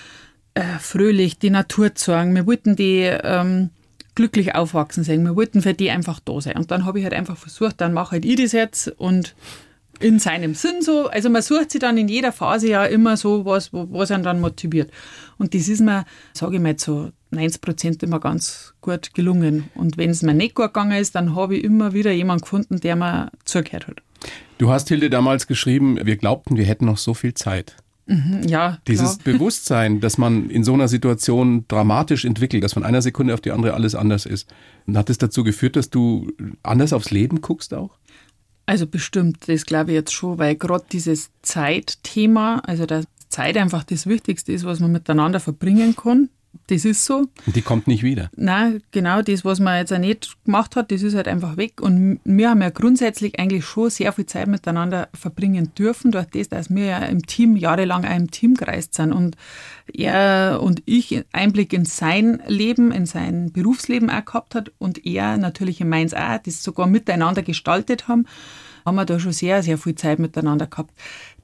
äh, fröhlich die Natur zeigen, wir wollten die ähm, glücklich aufwachsen sehen, wir wollten für die einfach da sein. Und dann habe ich halt einfach versucht, dann mache halt ich das jetzt und in seinem Sinn so. Also man sucht sich dann in jeder Phase ja immer so was, was einen dann motiviert. Und das ist mir, sage ich mal, zu 90 Prozent immer ganz gut gelungen. Und wenn es mir nicht gut gegangen ist, dann habe ich immer wieder jemanden gefunden, der mir zugehört hat. Du hast Hilde damals geschrieben, wir glaubten, wir hätten noch so viel Zeit. Ja, Dieses klar. Bewusstsein, dass man in so einer Situation dramatisch entwickelt, dass von einer Sekunde auf die andere alles anders ist. Hat es dazu geführt, dass du anders aufs Leben guckst auch? Also bestimmt, das glaube ich jetzt schon, weil gerade dieses Zeitthema, also dass Zeit einfach das Wichtigste ist, was man miteinander verbringen kann, das ist so. Und die kommt nicht wieder. Nein, genau das, was man jetzt auch nicht gemacht hat, das ist halt einfach weg. Und wir haben ja grundsätzlich eigentlich schon sehr viel Zeit miteinander verbringen dürfen, durch das, dass wir ja im Team jahrelang auch im Team gereist sind und er und ich Einblick in sein Leben, in sein Berufsleben auch gehabt hat und er natürlich in meins auch, das sogar miteinander gestaltet haben, haben wir da schon sehr, sehr viel Zeit miteinander gehabt.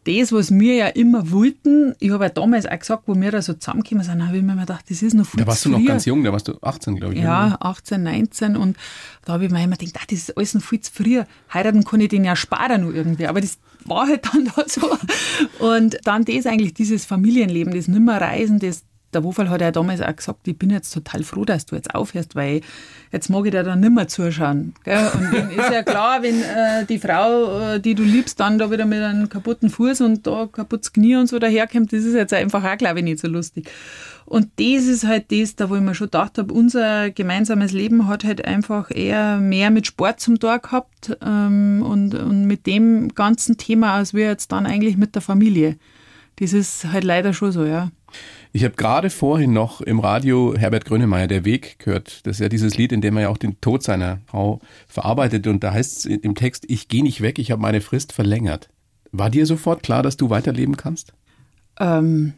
Das, was wir ja immer wollten, ich habe ja damals auch gesagt, wo wir da so zusammengekommen sind, habe ich mir gedacht, das ist noch viel Da warst zu du noch früh. ganz jung, da warst du 18, glaube ich. Ja, 18, 19 und da habe ich mir immer gedacht, ah, das ist alles noch viel zu früh. Heiraten kann ich den ja sparen noch irgendwie, aber das war halt dann da so. Und dann das eigentlich, dieses Familienleben, das Nimmerreisen, das der Wofall hat ja damals auch gesagt, ich bin jetzt total froh, dass du jetzt aufhörst, weil jetzt mag ich dir dann nimmer zuschauen. Gell? Und wenn, ist ja klar, wenn äh, die Frau, äh, die du liebst, dann da wieder mit einem kaputten Fuß und da kaputtes Knie und so daherkommt, das ist jetzt einfach auch, glaube ich, nicht so lustig. Und das ist halt das, da wo ich mir schon gedacht habe, unser gemeinsames Leben hat halt einfach eher mehr mit Sport zum Tor gehabt ähm, und, und mit dem ganzen Thema, als wir jetzt dann eigentlich mit der Familie. Das ist halt leider schon so, ja. Ich habe gerade vorhin noch im Radio Herbert Grönemeyer, Der Weg, gehört. Das ist ja dieses Lied, in dem er ja auch den Tod seiner Frau verarbeitet. Und da heißt es im Text, ich gehe nicht weg, ich habe meine Frist verlängert. War dir sofort klar, dass du weiterleben kannst? Ähm,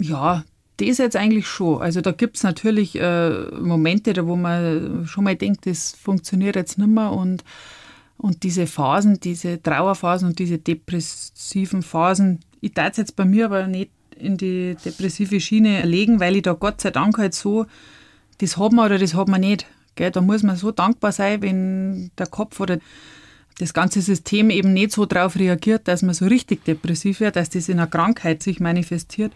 ja, das jetzt eigentlich schon. Also da gibt es natürlich äh, Momente, da wo man schon mal denkt, das funktioniert jetzt nicht mehr und, und diese Phasen, diese Trauerphasen und diese depressiven Phasen, ich darf es jetzt bei mir aber nicht in die depressive Schiene legen, weil ich da Gott sei Dank halt so, das hat man oder das hat man nicht. Gell? Da muss man so dankbar sein, wenn der Kopf oder das ganze System eben nicht so darauf reagiert, dass man so richtig depressiv wird, dass das in einer Krankheit sich manifestiert.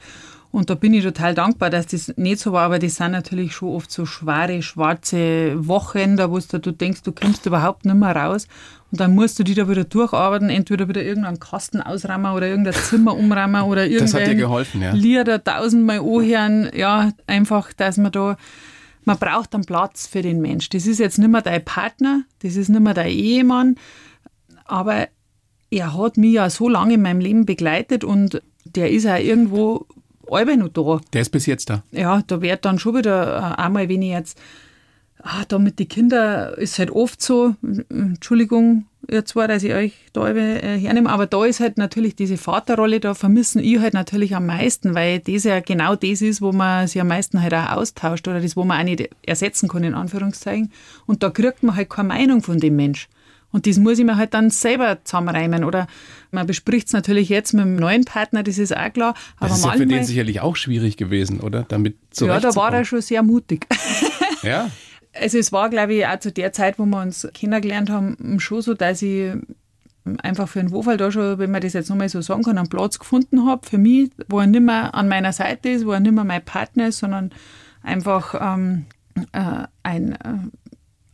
Und da bin ich total dankbar, dass das nicht so war, aber das sind natürlich schon oft so schwere, schwarze Wochen, da wo du denkst, du kommst überhaupt nicht mehr raus. Und dann musst du die da wieder durcharbeiten, entweder wieder irgendeinen Kasten ausrammen oder irgendein Zimmer umrammen oder irgendwelche ja. Lieder tausendmal anhören. Ja, einfach, dass man da, man braucht einen Platz für den Mensch. Das ist jetzt nicht mehr dein Partner, das ist nicht mehr dein Ehemann, aber er hat mich ja so lange in meinem Leben begleitet und der ist auch irgendwo alle noch da. Der ist bis jetzt da. Ja, da wird dann schon wieder äh, einmal, wenn ich jetzt ah, da mit den Kindern ist halt oft so, Entschuldigung, ihr zwei, dass ich euch da äh, hernehme, aber da ist halt natürlich diese Vaterrolle, da vermissen ich halt natürlich am meisten, weil das ja genau das ist, wo man sich am meisten halt auch austauscht oder das, wo man auch nicht ersetzen kann, in Anführungszeichen. Und da kriegt man halt keine Meinung von dem Mensch. Und das muss ich mir halt dann selber zusammenreimen. Oder man bespricht es natürlich jetzt mit dem neuen Partner, das ist auch klar. Aber das ist ja für den sicherlich auch schwierig gewesen, oder? Damit Ja, da war er schon sehr mutig. Ja. Also es war, glaube ich, auch zu der Zeit, wo wir uns kennengelernt haben, schon so, dass ich einfach für den Wofall da schon, wenn man das jetzt nochmal so sagen kann, einen Platz gefunden habe für mich, wo er nicht mehr an meiner Seite ist, wo er nicht mehr mein Partner ist, sondern einfach ähm, äh, ein, äh,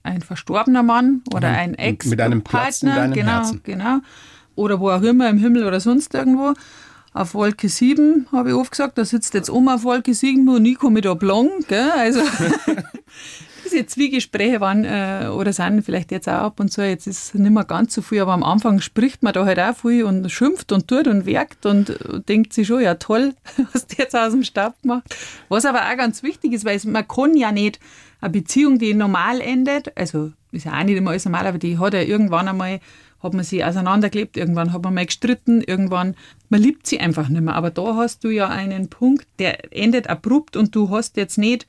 ein verstorbener Mann oder ein Ex-Partner. Mit einem Platz in deinem genau, Herzen. Genau, oder wo auch immer, im Himmel oder sonst irgendwo. Auf Wolke 7, habe ich oft gesagt, da sitzt jetzt Oma auf Wolke 7 und ich komme da blank. Gell? Also diese Zwiegespräche waren äh, oder sind vielleicht jetzt auch ab und zu, jetzt ist nicht mehr ganz so viel, aber am Anfang spricht man da halt auch viel und schimpft und tut und werkt und denkt sich schon, ja toll, was der jetzt aus dem Stab gemacht. Was aber auch ganz wichtig ist, weil man kann ja nicht eine Beziehung, die normal endet, also ist ja auch nicht immer alles normal, aber die hat ja irgendwann einmal hat man sich auseinandergelebt, irgendwann hat man mal gestritten, irgendwann, man liebt sie einfach nicht mehr. Aber da hast du ja einen Punkt, der endet abrupt und du hast jetzt nicht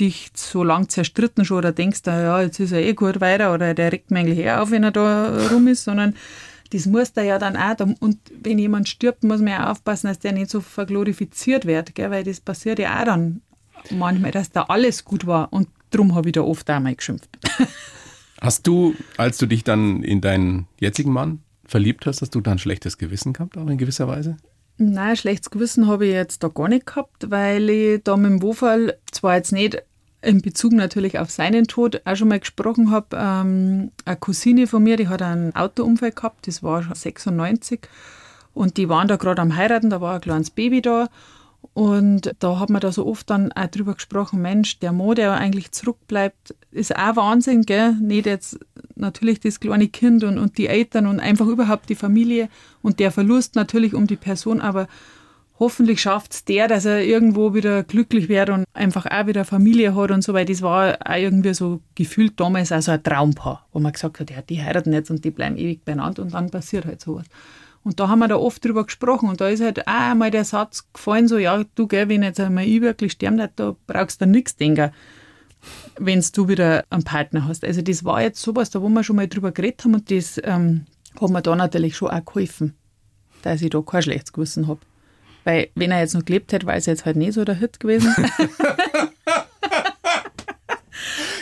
dich so lang zerstritten schon oder denkst, ja, jetzt ist er eh gut weiter oder der regt mir eigentlich her auf, wenn er da rum ist, sondern das muss da ja dann auch, und wenn jemand stirbt, muss man ja aufpassen, dass der nicht so verglorifiziert wird, gell? weil das passiert ja auch dann manchmal, dass da alles gut war und darum habe ich da oft auch mal geschimpft. Hast du, als du dich dann in deinen jetzigen Mann verliebt hast, hast du da ein schlechtes Gewissen gehabt, auch in gewisser Weise? Nein, schlechtes Gewissen habe ich jetzt da gar nicht gehabt, weil ich da mit dem Wofall zwar jetzt nicht in Bezug natürlich auf seinen Tod auch schon mal gesprochen habe. Ähm, eine Cousine von mir, die hat einen Autounfall gehabt, das war schon 96 und die waren da gerade am heiraten, da war ein kleines Baby da und da hat man da so oft dann auch drüber gesprochen, Mensch, der Mo, der eigentlich zurückbleibt, ist auch Wahnsinn, gell? Nicht jetzt natürlich das kleine Kind und, und die Eltern und einfach überhaupt die Familie und der Verlust natürlich um die Person, aber hoffentlich schafft es der, dass er irgendwo wieder glücklich wird und einfach auch wieder Familie hat und so, weil das war auch irgendwie so gefühlt damals auch so ein Traumpaar, wo man gesagt hat, ja, die heiraten jetzt und die bleiben ewig beieinander und dann passiert halt sowas. Und da haben wir da oft drüber gesprochen und da ist halt auch einmal der Satz gefallen, so, ja, du, gell, wenn jetzt einmal ich wirklich sterben da brauchst du nichts denken, wenn du wieder einen Partner hast. Also das war jetzt sowas, da wo wir schon mal drüber geredet haben und das ähm, hat mir da natürlich schon auch geholfen, dass ich da kein schlechtes Gewissen habe. Weil, wenn er jetzt noch gelebt hätte, war es jetzt halt nicht so der Hit gewesen.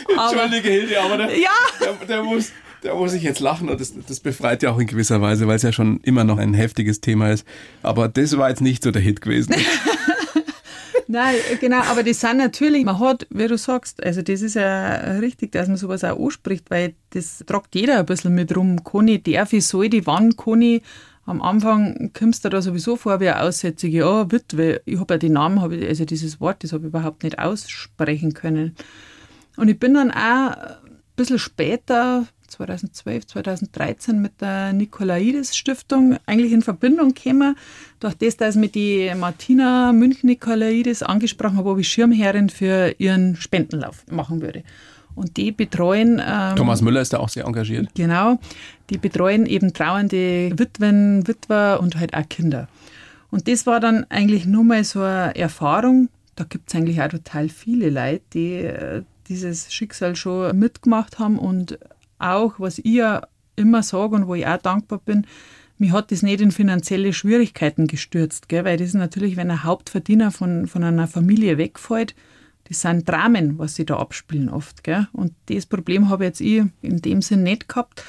Entschuldige, Hilde, aber der, ja. der, der muss, da muss ich jetzt lachen und das, das befreit ja auch in gewisser Weise, weil es ja schon immer noch ein heftiges Thema ist. Aber das war jetzt nicht so der Hit gewesen. Nein, genau, aber das sind natürlich, man hat, wie du sagst, also das ist ja richtig, dass man sowas auch anspricht, weil das tragt jeder ein bisschen mit rum. Kann ich, darf ich, soll die, wann kann ich? Am Anfang kommst du da sowieso vor wie eine Aussätzige, ja, Witwe. Ich habe ja die Namen, hab ich, also dieses Wort, das habe ich überhaupt nicht aussprechen können. Und ich bin dann auch ein bisschen später 2012, 2013 mit der Nikolaides Stiftung eigentlich in Verbindung gekommen. Durch das, dass ich mit die Martina München-Nikolaides angesprochen habe, ob ich Schirmherrin für ihren Spendenlauf machen würde. Und die betreuen. Ähm, Thomas Müller ist da auch sehr engagiert. Genau. Die betreuen eben trauernde Witwen, Witwer und halt auch Kinder. Und das war dann eigentlich nur mal so eine Erfahrung. Da gibt es eigentlich auch total viele Leute, die äh, dieses Schicksal schon mitgemacht haben und auch, was ich ja immer sage und wo ich auch dankbar bin, mir hat das nicht in finanzielle Schwierigkeiten gestürzt, gell? weil das ist natürlich, wenn ein Hauptverdiener von, von einer Familie wegfällt, das sind Dramen, was sie da abspielen oft. Gell? Und das Problem habe jetzt ich in dem Sinn nicht gehabt.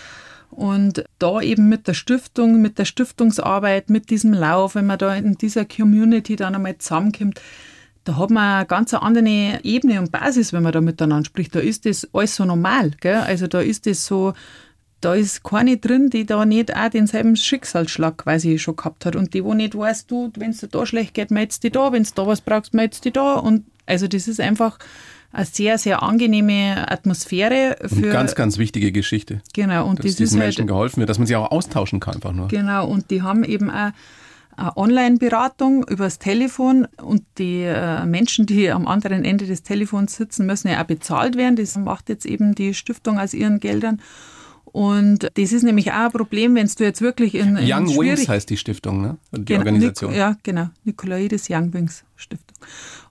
Und da eben mit der Stiftung, mit der Stiftungsarbeit, mit diesem Lauf, wenn man da in dieser Community dann einmal zusammenkommt, da hat man eine ganz andere Ebene und Basis, wenn man da miteinander spricht. Da ist das alles so normal. Gell? Also da ist das so, da ist keine drin, die da nicht auch denselben Schicksalsschlag quasi schon gehabt hat. Und die, wo nicht weiß, du, wenn es dir da schlecht geht, meldest dich da, wenn du da was brauchst, meldest dich da. Und also das ist einfach eine sehr, sehr angenehme Atmosphäre. Für und ganz, ganz wichtige Geschichte. Genau. Und dass das diesen Menschen halt, geholfen wird, dass man sich auch austauschen kann einfach nur. Genau. Und die haben eben auch eine Online-Beratung übers Telefon und die äh, Menschen, die am anderen Ende des Telefons sitzen, müssen ja auch bezahlt werden. Das macht jetzt eben die Stiftung aus ihren Geldern. Und das ist nämlich auch ein Problem, wenn du jetzt wirklich in, in Young Wings heißt die Stiftung, ne? Die genau, Organisation. ja, genau. Nikolaides Young Wings Stiftung.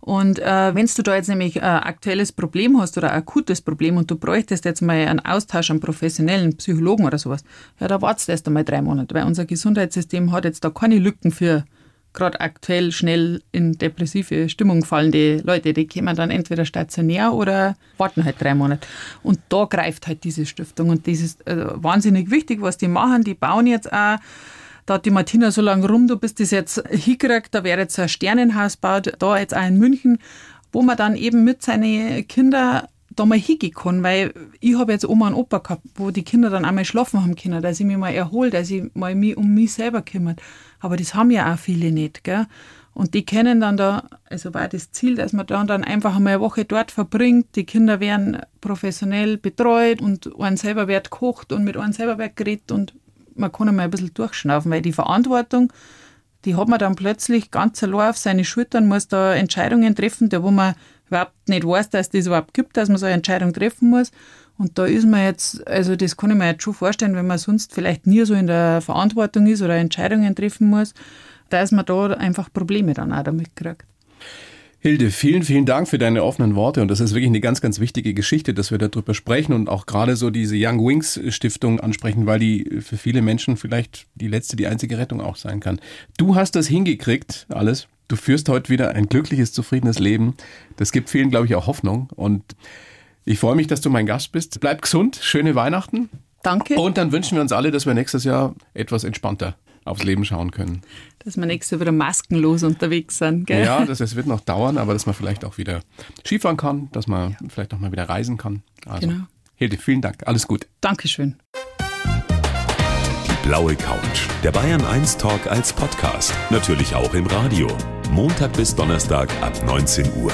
Und äh, wenn du da jetzt nämlich ein aktuelles Problem hast oder ein akutes Problem und du bräuchtest jetzt mal einen Austausch, einen professionellen Psychologen oder sowas, ja, da wartest du erst einmal drei Monate, weil unser Gesundheitssystem hat jetzt da keine Lücken für gerade aktuell schnell in depressive Stimmung fallende Leute, die kommen dann entweder stationär oder warten halt drei Monate. Und da greift halt diese Stiftung. Und das ist äh, wahnsinnig wichtig, was die machen. Die bauen jetzt auch, da hat die Martina so lange rum, du bist das jetzt hingekriegt, da wäre jetzt ein Sternenhaus baut, da jetzt auch in München, wo man dann eben mit seinen Kindern da mal hingehen kann, weil ich habe jetzt Oma und Opa gehabt, wo die Kinder dann einmal schlafen haben können, dass ich mich mal erhole, dass ich mal mich um mich selber kümmert. Aber das haben ja auch viele nicht, gell? Und die kennen dann da, also war das Ziel, dass man dann, dann einfach einmal eine Woche dort verbringt. Die Kinder werden professionell betreut und einen selber wird gekocht und mit einem selber wird geredet und man kann einmal ein bisschen durchschnaufen, weil die Verantwortung, die hat man dann plötzlich ganz allein auf seine Schultern, muss da Entscheidungen treffen, da wo man überhaupt nicht weiß, dass das überhaupt gibt, dass man so eine Entscheidung treffen muss. Und da ist man jetzt, also das kann ich mir jetzt schon vorstellen, wenn man sonst vielleicht nie so in der Verantwortung ist oder Entscheidungen treffen muss, dass man da einfach Probleme dann auch damit kriegt. Hilde, vielen, vielen Dank für deine offenen Worte. Und das ist wirklich eine ganz, ganz wichtige Geschichte, dass wir darüber sprechen und auch gerade so diese Young Wings Stiftung ansprechen, weil die für viele Menschen vielleicht die letzte, die einzige Rettung auch sein kann. Du hast das hingekriegt, alles. Du führst heute wieder ein glückliches, zufriedenes Leben. Das gibt vielen, glaube ich, auch Hoffnung. Und ich freue mich, dass du mein Gast bist. Bleib gesund, schöne Weihnachten. Danke. Und dann wünschen wir uns alle, dass wir nächstes Jahr etwas entspannter aufs Leben schauen können. Dass wir nächstes Jahr wieder maskenlos unterwegs sind, gell? Ja, das, das wird noch dauern, aber dass man vielleicht auch wieder Skifahren kann, dass man ja. vielleicht auch mal wieder reisen kann. Also, genau. Hilde, vielen Dank. Alles gut. Dankeschön. Die blaue Couch. Der Bayern 1 Talk als Podcast. Natürlich auch im Radio. Montag bis Donnerstag ab 19 Uhr.